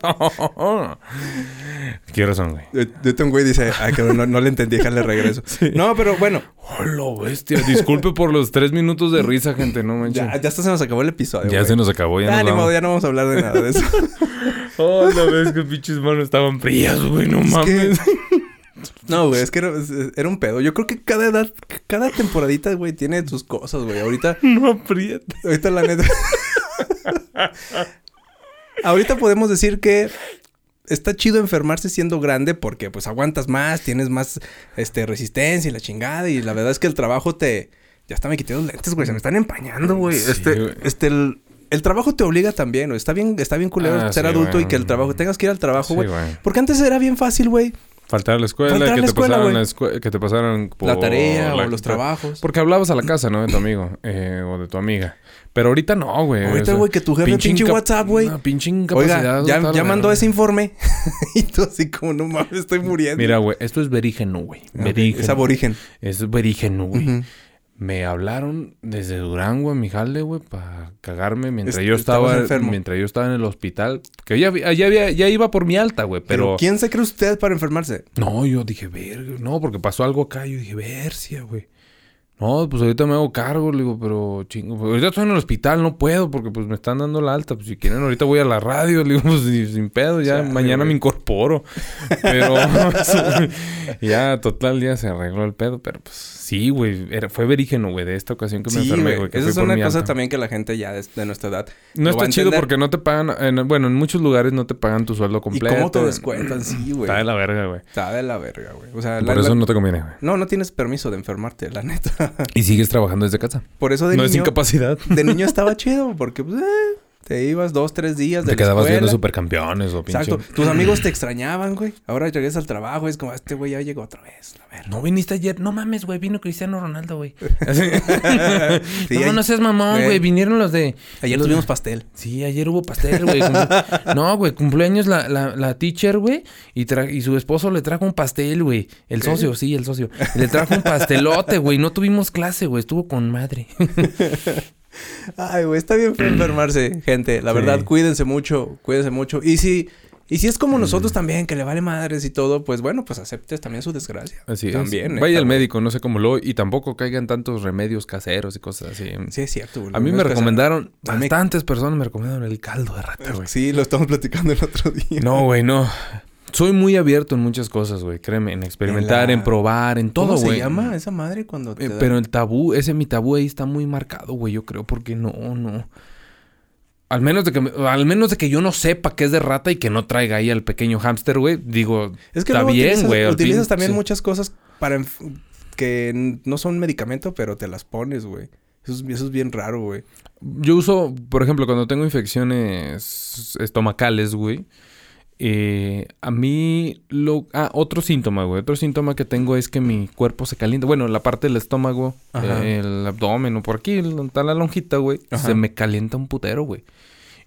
Qué razón, güey. De, de hecho, un güey dice, ay, que no, no le entendí, déjale regreso. No, pero bueno, ¡Hola, bestia! Disculpe por los tres minutos de risa, gente, no manches. ya, ya hasta se nos acabó el episodio. Ya güey. se nos acabó, ya Ah, nos ni vamos. modo, ya no vamos a hablar de nada de eso. [laughs] Oh, la vez que pinches manos estaban frías, güey, no Es que- mames. [laughs] No, güey, es que era, era un pedo. Yo creo que cada edad, cada temporadita, güey, tiene sus cosas, güey. Ahorita, [laughs] No aprieta. ahorita la neta. ahorita podemos decir que está chido enfermarse siendo grande porque pues aguantas más, tienes más este resistencia y la chingada. Y la verdad es que el trabajo te. Ya hasta me quité los lentes, güey. Se me están empañando, güey. Sí, este, güey. este, el, el trabajo te obliga también, güey. Está bien, está bien culero Ah, ser sí, adulto güey. y que el trabajo, tengas que ir al trabajo, Sí, güey. güey. Porque antes era bien fácil, güey. Faltar a la escuela, Faltar a que, te escuela, pasaran güey. la escue- que te pasaran por La tarea la- o los trabajos. Porque hablabas a la casa, ¿no? De tu amigo eh, o de tu amiga. Pero ahorita no, güey. Ahorita, O sea, güey, que tu jefe pinche inca- WhatsApp, güey. Pinche incapacidad. Oiga, ya, ya mandó ese informe. [laughs] y tú así como, no mames, estoy muriendo. Mira, güey, esto es verígeno, güey. Verígeno. Es aborigen. Es verígeno, güey. Me hablaron desde Durango a mi jale, güey, para cagarme mientras yo estaba enfermo. mientras yo estaba en el hospital, que ya ya, había- ya iba por mi alta, güey, Pero, pero, ¿quién se cree usted para enfermarse? no, yo dije, verga, no, porque pasó algo acá, yo dije, versia, güey. No, pues ahorita me hago cargo, le digo, pero chingo, pues, ahorita estoy en el hospital, no puedo porque pues me están dando la alta, pues si quieren ahorita voy a la radio, le digo, [laughs] pues sin, pedo, ya mañana me incorporo. Pero [laughs] ya total ya se arregló el pedo, pero pues sí, güey, era- fue verígeno, güey, de esta ocasión que me Sí, enfermé, güey. Esa es una cosa alta. también que la gente ya de, de nuestra edad No está chido porque no te pagan, en- bueno, en muchos lugares no te pagan tu sueldo ¿Y completo. cómo te descuentan? Sí, güey. Está de la verga, güey. Está de la verga, güey. O sea, Por la- la- eso no te conviene, güey. no, no tienes permiso de enfermarte, la neta. [laughs] Y sigues trabajando desde casa. Por eso de no es niño... incapacidad. de niño [laughs] estaba chido porque, pues, eh, te ibas dos, tres días de Te la quedabas viendo supercampeones o pinche. Exacto. Tus amigos te extrañaban, güey. Ahora llegas al trabajo es como, este güey ya llegó otra vez. A ver. No viniste ayer. No mames, güey. Vino Cristiano Ronaldo, güey. [laughs] Sí, no, no seas mamón, güey. Vinieron los de... Ayer los- tuvimos pastel. Sí, ayer hubo pastel, güey. [laughs] No, güey, cumpleaños la, la, la teacher, güey. Y, tra- y su esposo le trajo un pastel, güey. El socio, sí, el socio. Le trajo un pastelote, güey. No tuvimos clase, güey. Estuvo con madre. [laughs] Ay, güey, está bien feo enfermarse, gente. La Sí. verdad, cuídense mucho, cuídense mucho. Y si, y si es como nosotros también, que le vale madres y todo, pues bueno, pues aceptes también su desgracia. Así es. También, Vaya neta, al médico, no sé cómo lo... Y tampoco caigan tantos remedios caseros y cosas así. Sí, es cierto, güey. A mí me recomendaron... Bastantes personas me recomendaron el caldo de rata, hacen- güey. Sí, lo estamos platicando el otro día. No, güey, no. Soy muy abierto en muchas cosas, güey. Créeme, en experimentar, En probar, en todo, ¿Cómo güey. se llama esa madre cuando te Eh, da- pero el tabú, ese mi tabú ahí está muy marcado, güey. Yo creo, porque no, no. Al menos de que al menos de que yo no sepa que es de rata y que no traiga ahí al pequeño hámster, güey. Digo, Es que está bien, utilizas, güey. utilizas también sí. muchas cosas para que no son medicamento, pero te las pones, güey. Eso es, eso es bien raro, güey. Yo uso, por ejemplo, cuando tengo infecciones estomacales, güey. Eh, a mí, lo... Ah, otro síntoma, güey. Otro síntoma que tengo es que mi cuerpo se calienta. Bueno, la parte del estómago, eh, el abdomen o por aquí, donde está la lonjita, güey. Ajá. Se me calienta un putero, güey.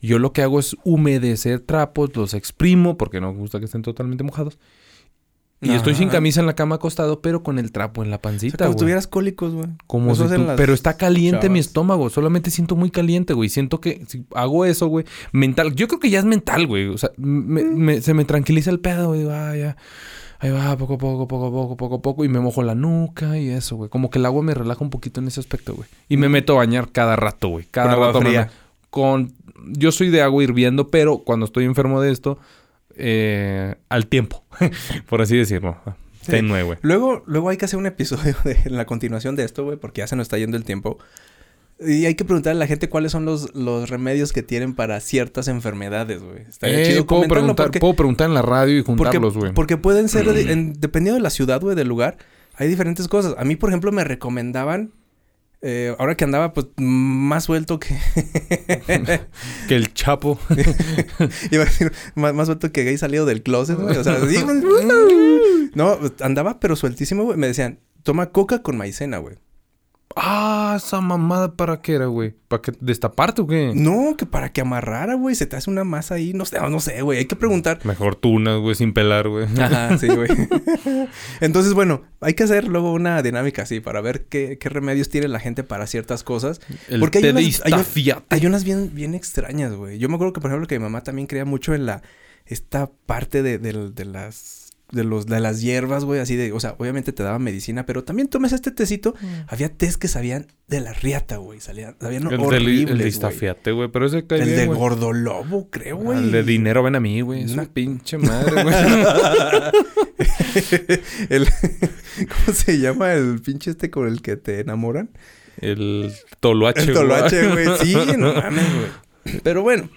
Yo lo que hago es humedecer trapos, los exprimo porque no me gusta que estén totalmente mojados. Y Ajá. estoy sin camisa en la cama acostado, pero con el trapo en la O sea, pancita, como si güey. tuvieras cólicos, güey. Como Eso si tú- las Pero está caliente mi estómago. Solamente siento muy caliente, güey. Siento que si hago eso, güey, mental. Yo creo que ya es mental, güey. O sea, me- Mm. me- se me tranquiliza el pedo, güey. Ah, ya. Ahí va, poco a poco, poco a poco, poco a poco. Y me mojo la nuca y eso, güey. Como que el agua me relaja un poquito en ese aspecto, güey. Y me meto a bañar cada rato, güey. Cada Mm. Con rato me fría. me- Con... Yo soy de agua hirviendo, pero cuando estoy enfermo de esto, eh, al tiempo. [laughs] Por así decirlo. Tenue, güey. Luego, luego hay que hacer un episodio de en la continuación de esto, güey, porque ya se nos está yendo el tiempo. Y hay que preguntarle a la gente cuáles son los, los remedios que tienen para ciertas enfermedades, güey. Estaría Eh, chido puedo, preguntar, porque, puedo preguntar en la radio y juntarlos, güey. porque pueden ser, de- [clears throat] en- dependiendo de la ciudad, güey, del lugar, hay diferentes cosas. A mí, por ejemplo, me recomendaban, eh, ahora que andaba, pues, más suelto que... [laughs] Que el Chapo. [laughs] Iba a decir, más, más suelto que gay salido del closet, güey. O sea, sí, [laughs] no, andaba pero sueltísimo, güey. Me decían, toma coca con maicena, güey. Ah, esa mamada para qué era, güey. ¿Para qué destaparte o qué? No, que para que amarrara, güey. Se te hace una masa ahí. No sé, no sé, güey. Hay que preguntar. Mejor tunas, güey, sin pelar, güey. Ajá, sí, güey. [laughs] Entonces, bueno, hay que hacer luego una dinámica así para ver qué, qué remedios tiene la gente para ciertas cosas. El Porque hay de unas- hay. Hay unas bien, bien extrañas, güey. Yo me acuerdo que, por ejemplo, que mi mamá también creía mucho en la... Esta parte de, del- de las... De, los, de las hierbas, güey, así de... O sea, obviamente te daban medicina, pero también tomes este tecito. Había tés que sabían de la riata, güey. Salían, sabían El, del, el de güey. Güey. Pero ese cae El bien, de güey. gordolobo, creo, güey. El de dinero ven a mí, güey. Es Una- pinche madre, güey. [laughs] el, [laughs] ¿Cómo se llama el pinche este con el que te enamoran? el toloache, El toloache, güey. Sí, no [laughs] mames, güey. Pero bueno.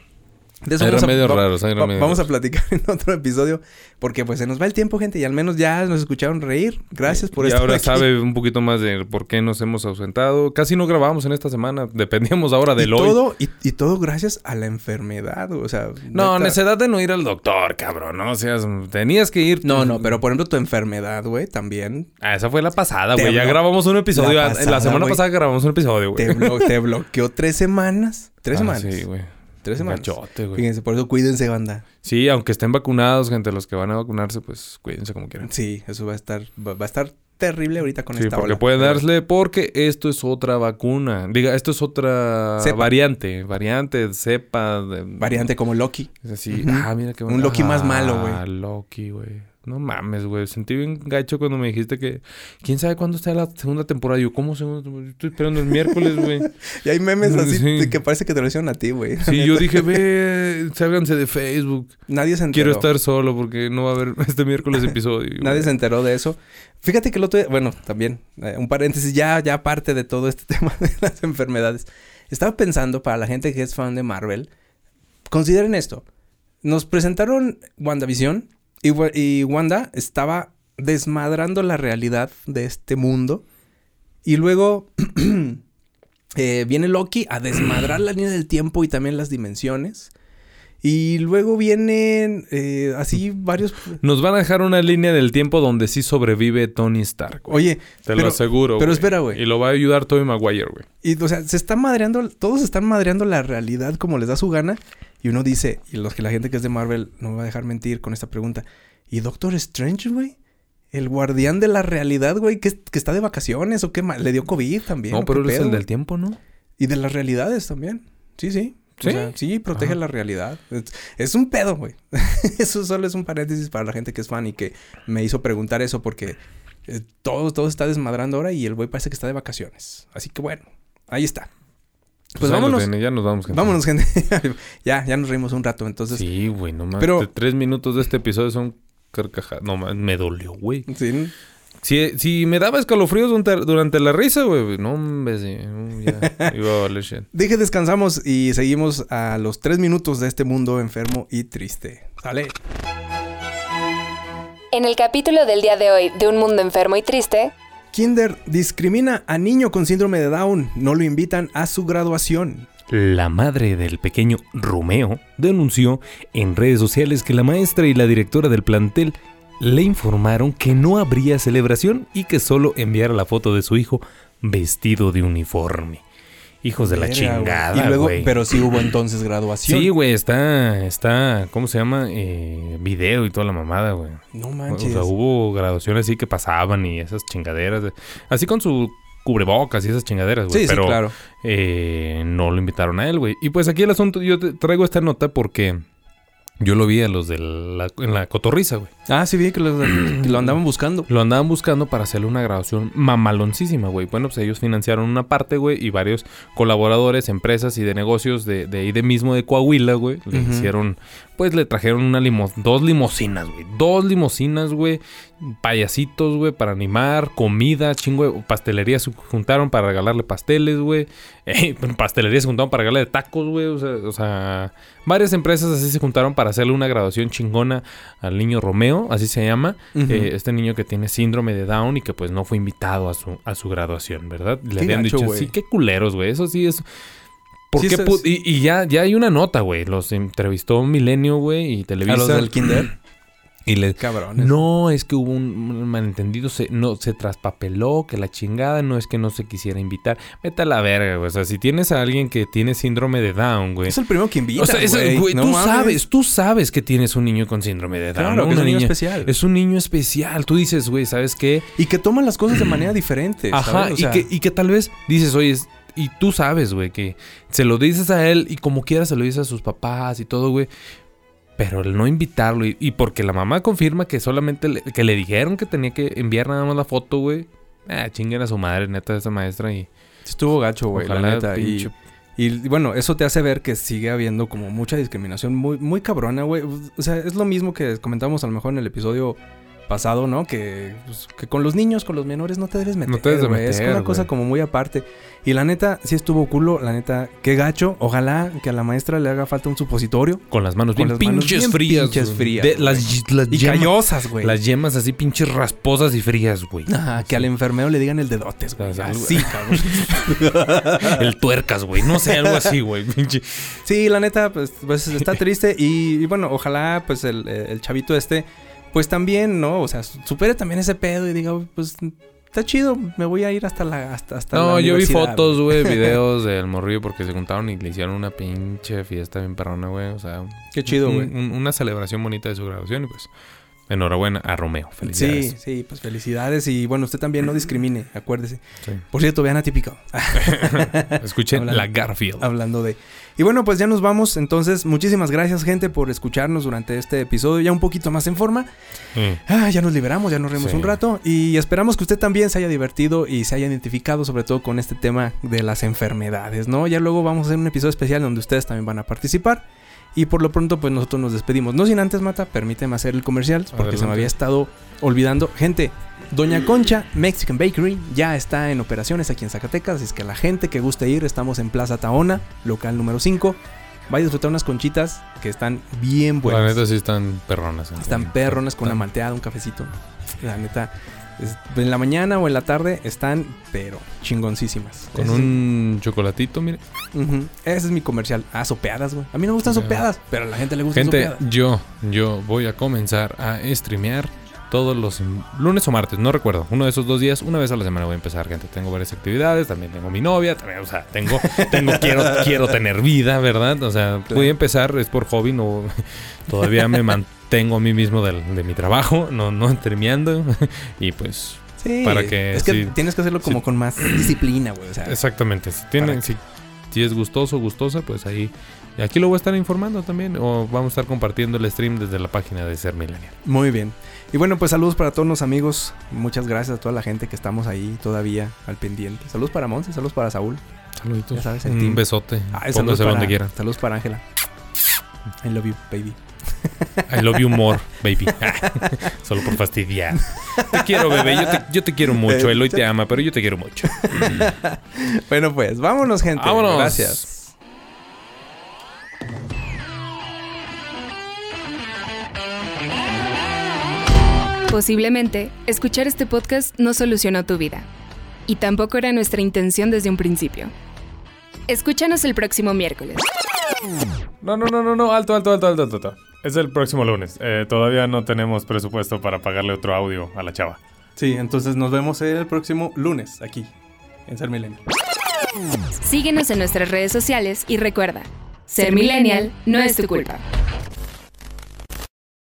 De eso Hay vamos a, remedios va- raros, hay va- remedios vamos a platicar [laughs] en otro episodio. Porque pues se nos va el tiempo, gente. Y al menos ya nos escucharon reír. Gracias por y estar ahora aquí. sabe un poquito más de por qué nos hemos ausentado. Casi no grabamos en esta semana. [laughs] Dependíamos ahora y del hoy. todo, y, y todo gracias a la enfermedad. O sea, No, necesidad de no ir al doctor, cabrón. No, o sea, tenías que ir. No, no, pero por ejemplo, tu enfermedad, güey, también Ah, esa fue la pasada, güey. Ya grabamos un episodio. La semana pasada grabamos un episodio, güey. te, blo- te bloqueó tres semanas. Tres Ah, semanas. Sí, güey. Tres semanas. Gachote, güey. Fíjense, por eso cuídense, banda. Sí, aunque estén vacunados, gente, los que van a vacunarse, pues cuídense como quieran. Sí, eso va a estar, va, va a estar terrible ahorita con Sí, esta porque ola. puede darle, porque esto es otra vacuna. Diga, esto es otra Cepa. variante. Variante, cepa. de- bueno, Variante como Loki. Es así. Ah, mira qué Un Loki más malo, güey. Ah, Loki, güey. No mames, güey. Sentí bien gacho cuando me dijiste que... ¿Quién sabe cuándo está la segunda temporada? Yo, ¿cómo segunda temporada? Yo Estoy esperando el miércoles, güey. [laughs] Y hay memes así Sí. de que parece que te lo hicieron a ti, güey. Sí, yo dije, ve, [laughs] sálganse de Facebook. Nadie se enteró. Quiero estar solo porque no va a haber este miércoles episodio. [laughs] güey. Nadie se enteró de eso. Fíjate que el otro día, bueno, también, eh, un paréntesis, ya, ya aparte de todo este tema de las enfermedades. Estaba pensando, para la gente que es fan de Marvel, consideren esto. Nos presentaron WandaVision y, Wa- y Wanda estaba desmadrando la realidad de este mundo. Y luego [clears throat] eh, viene Loki a desmadrar la línea del tiempo y también las dimensiones. Y luego vienen eh, así varios... Nos van a dejar una línea del tiempo donde sí sobrevive Tony Stark. güey. Oye, Te pero- lo aseguro. pero espera, güey. Y lo va a ayudar Tobey Maguire, güey. Y, o sea, se está madreando, todos están madreando la realidad como les da su gana. Y uno dice, y los que la gente que es de Marvel no me va a dejar mentir con esta pregunta. ¿Y Doctor Strange, güey? El guardián de la realidad, güey, que, que está de vacaciones o qué ma- le dio COVID también. No, ¿o pero él es el del tiempo, ¿no? Y de las realidades también. Sí, sí. ¿Sí? O sea, sí, protege Ajá. la realidad. Es, es un pedo, güey. [laughs] eso solo es un paréntesis para la gente que es fan y que me hizo preguntar eso porque eh, todo, todo está desmadrando ahora y el güey parece que está de vacaciones. Así que bueno, ahí está. Pues lo vámonos. tiene, ya nos vamos, gente. Vámonos, gente. [laughs] ya, ya nos reímos un rato. Entonces, sí. Güey, no mames. Pero-. Tres minutos de este episodio son carcajadas. No mames, me dolió, güey. sí. Si, si me daba escalofríos durante, durante la risa, güey. No, hombre, sí. uh, ya, [laughs] iba a valer shit. Dije descansamos y seguimos a los tres minutos de este mundo enfermo y triste. Sale. En el capítulo del día de hoy de Un Mundo Enfermo y Triste, Kinder discrimina a niño con síndrome de Down. No lo invitan a su graduación. La madre del pequeño Romeo denunció en redes sociales que la maestra y la directora del plantel le informaron que no habría celebración y que solo enviara la foto de su hijo vestido de uniforme. Hijos de la güey. chingada, Y luego, güey. pero sí hubo entonces graduación. Sí, güey, está, está, ¿cómo se llama? Eh, video y toda la mamada, güey. No O manches. sea, hubo graduaciones así que pasaban y esas chingaderas. de- así con su cubrebocas y esas chingaderas, güey. sí, sí, pero claro. eh, no lo invitaron a él, güey. Y pues aquí el asunto, yo te traigo esta nota porque yo lo vi a los de la, en la cotorriza, güey. Ah, sí, vi que lo, [clears throat] que lo andaban buscando. Lo andaban buscando para hacerle una grabación mamaloncísima, güey. Bueno, pues ellos financiaron una parte, güey, y varios colaboradores, empresas y de negocios de, de ahí de mismo de Coahuila, güey, le hicieron, pues le trajeron una limo, dos limosinas, güey. Dos limosinas, güey. Payasitos, güey, para animar, comida, chingo de pastelería se juntaron para regalarle pasteles, güey. [laughs] Eh, pastelería se juntaron para regalarle tacos, güey. O sea, o sea, varias empresas así se juntaron para hacerle una graduación chingona al niño Romeo, así se llama. Eh, este niño que tiene síndrome de Down y que pues no fue invitado a su, a su graduación, ¿verdad? Le habían dicho, sí, qué culeros, güey. Eso sí es... ¿Por Sí, qué es- y, y ya, ya hay una nota, güey. Los entrevistó Milenio, güey, y Televisa. A los del kinder. Y le... Cabrones. No, es que hubo un, malentendido, se, no, se traspapeló, que la chingada, no es que no se quisiera invitar. Vete a la verga, güey. O sea, si tienes a alguien que tiene síndrome de Down, güey. Es el primero que invita, O sea, es- güey. güey, No tú mames. sabes, tú sabes que tienes un niño con síndrome de Down. Claro, ¿no? que es un niño especial. Es un niño especial. Tú dices, güey, ¿sabes qué? Y que toman las cosas de manera [clears throat] diferente. Ajá, ¿sabes? O y, que, y que tal vez dices, oye, y tú sabes, güey, que se lo dices a él y como quiera se lo dices a sus papás y todo, güey. Pero el no invitarlo y, y porque la mamá confirma que solamente le, que le dijeron que tenía que enviar nada más la foto, güey. Ah, chinguen a su madre, neta, esa maestra y... Estuvo gacho, güey, la neta. Y, y, bueno, eso te hace ver que sigue habiendo como mucha discriminación muy, muy cabrona, güey. O sea, es lo mismo que comentamos a lo mejor en el episodio pasado, ¿no? Que, pues, que con los niños, con los menores no te debes meter. No te debes de güey. Es meter, una cosa güey. como muy aparte. Y la neta, sí estuvo culo, la neta, qué gacho. Ojalá que a la maestra le haga falta un supositorio. Con las manos Con bien las manos pinches bien frías. pinches frías, De- las, las, Y yemas, callosas, güey. las yemas así pinches rasposas y frías, güey. Ajá, [laughs] que al enfermero le digan el dedotes, güey. Así, [laughs] cabrón. [laughs] El tuercas, güey. No sé, algo así, güey. Sí, la neta, pues, pues está triste. Y, y bueno, ojalá, pues, el, el chavito este, pues también, ¿no? O sea, supere también ese pedo y diga, pues, está chido, me voy a ir hasta la. Hasta, hasta No, la yo vi fotos, güey, videos [laughs] del morrillo porque se juntaron y le hicieron una pinche fiesta bien perrona, güey. O sea, Qué chido, güey. un- una celebración bonita de su graduación y pues enhorabuena a Romeo. Sí, Felicidades. sí, pues felicidades. Y bueno, usted también no discrimine, acuérdese. Sí. Por cierto, vean atípico. [laughs] [laughs] Escuchen Hablando- la Garfield. Hablando de. Y bueno, pues ya nos vamos. Entonces, muchísimas gracias, gente, por escucharnos durante este episodio. Ya un poquito más en forma. Mm. Ah, ya nos liberamos, ya nos reímos Sí. un rato y esperamos que usted también se haya divertido y se haya identificado sobre todo con este tema de las enfermedades, ¿no? Ya luego vamos a hacer un episodio especial donde ustedes también van a participar y por lo pronto pues nosotros nos despedimos. No sin antes, Mata, permíteme hacer el comercial porque se me había estado olvidando. Gente, Doña Concha Mexican Bakery ya está en operaciones aquí en Zacatecas, así es que la gente que guste ir, estamos en Plaza Taona, local número 5. Vaya a disfrutar unas conchitas que están bien buenas. La neta sí están perronas. ¿eh? Están Sí, perrones con una malteada, un cafecito. La neta, en la mañana o en la tarde están, pero chingoncísimas. Con Ese un chocolatito, mire. Ese es mi comercial. Ah, sopeadas, güey. A mí no me gustan sopeadas, pero a la gente le gustan Gente, sopeadas. yo, yo voy a comenzar a streamear todos los lunes o martes, no recuerdo. Uno de esos dos días, una vez a la semana voy a empezar, gente. Tengo varias actividades, también tengo mi novia, también, o sea, tengo, tengo, [laughs] quiero, quiero tener vida, ¿verdad? O sea, voy a empezar, es por hobby, no, todavía me mantengo a mí mismo del- de, mi trabajo, no, no streameando. [laughs] Y pues, Sí, para que es que sí. tienes que hacerlo como Sí. con más disciplina, güey. O sea, exactamente, si tienen, si, si es gustoso, gustosa, pues ahí. Y aquí lo voy a estar informando también, o vamos a estar compartiendo el stream desde la página de Ser Millennial. muy bien. Y bueno, pues saludos para todos los amigos. Muchas gracias a toda la gente que estamos ahí todavía al pendiente. Saludos para Monse, saludos para Saúl. Saluditos. Ya sabes, el Un team. besote. Ah, saludos para, donde quiera. Saludos para Ángela. I love you, baby. I love you more, [laughs] baby. [laughs] Solo por fastidiar. Te quiero, bebé. Yo te, yo te quiero mucho. Eloy te ama, pero yo te quiero mucho. [laughs] Bueno, pues vámonos, gente. Vámonos. Gracias. Posiblemente, escuchar este podcast no solucionó tu vida. Y tampoco era nuestra intención desde un principio. Escúchanos el próximo miércoles. No, no, no, no, no, alto, alto, alto, alto, alto. Es el próximo lunes. Eh, todavía no tenemos presupuesto para pagarle otro audio a la chava. Sí, entonces nos vemos el próximo lunes aquí, en Ser Milenio. Síguenos en nuestras redes sociales y recuerda, ser millennial no es tu culpa.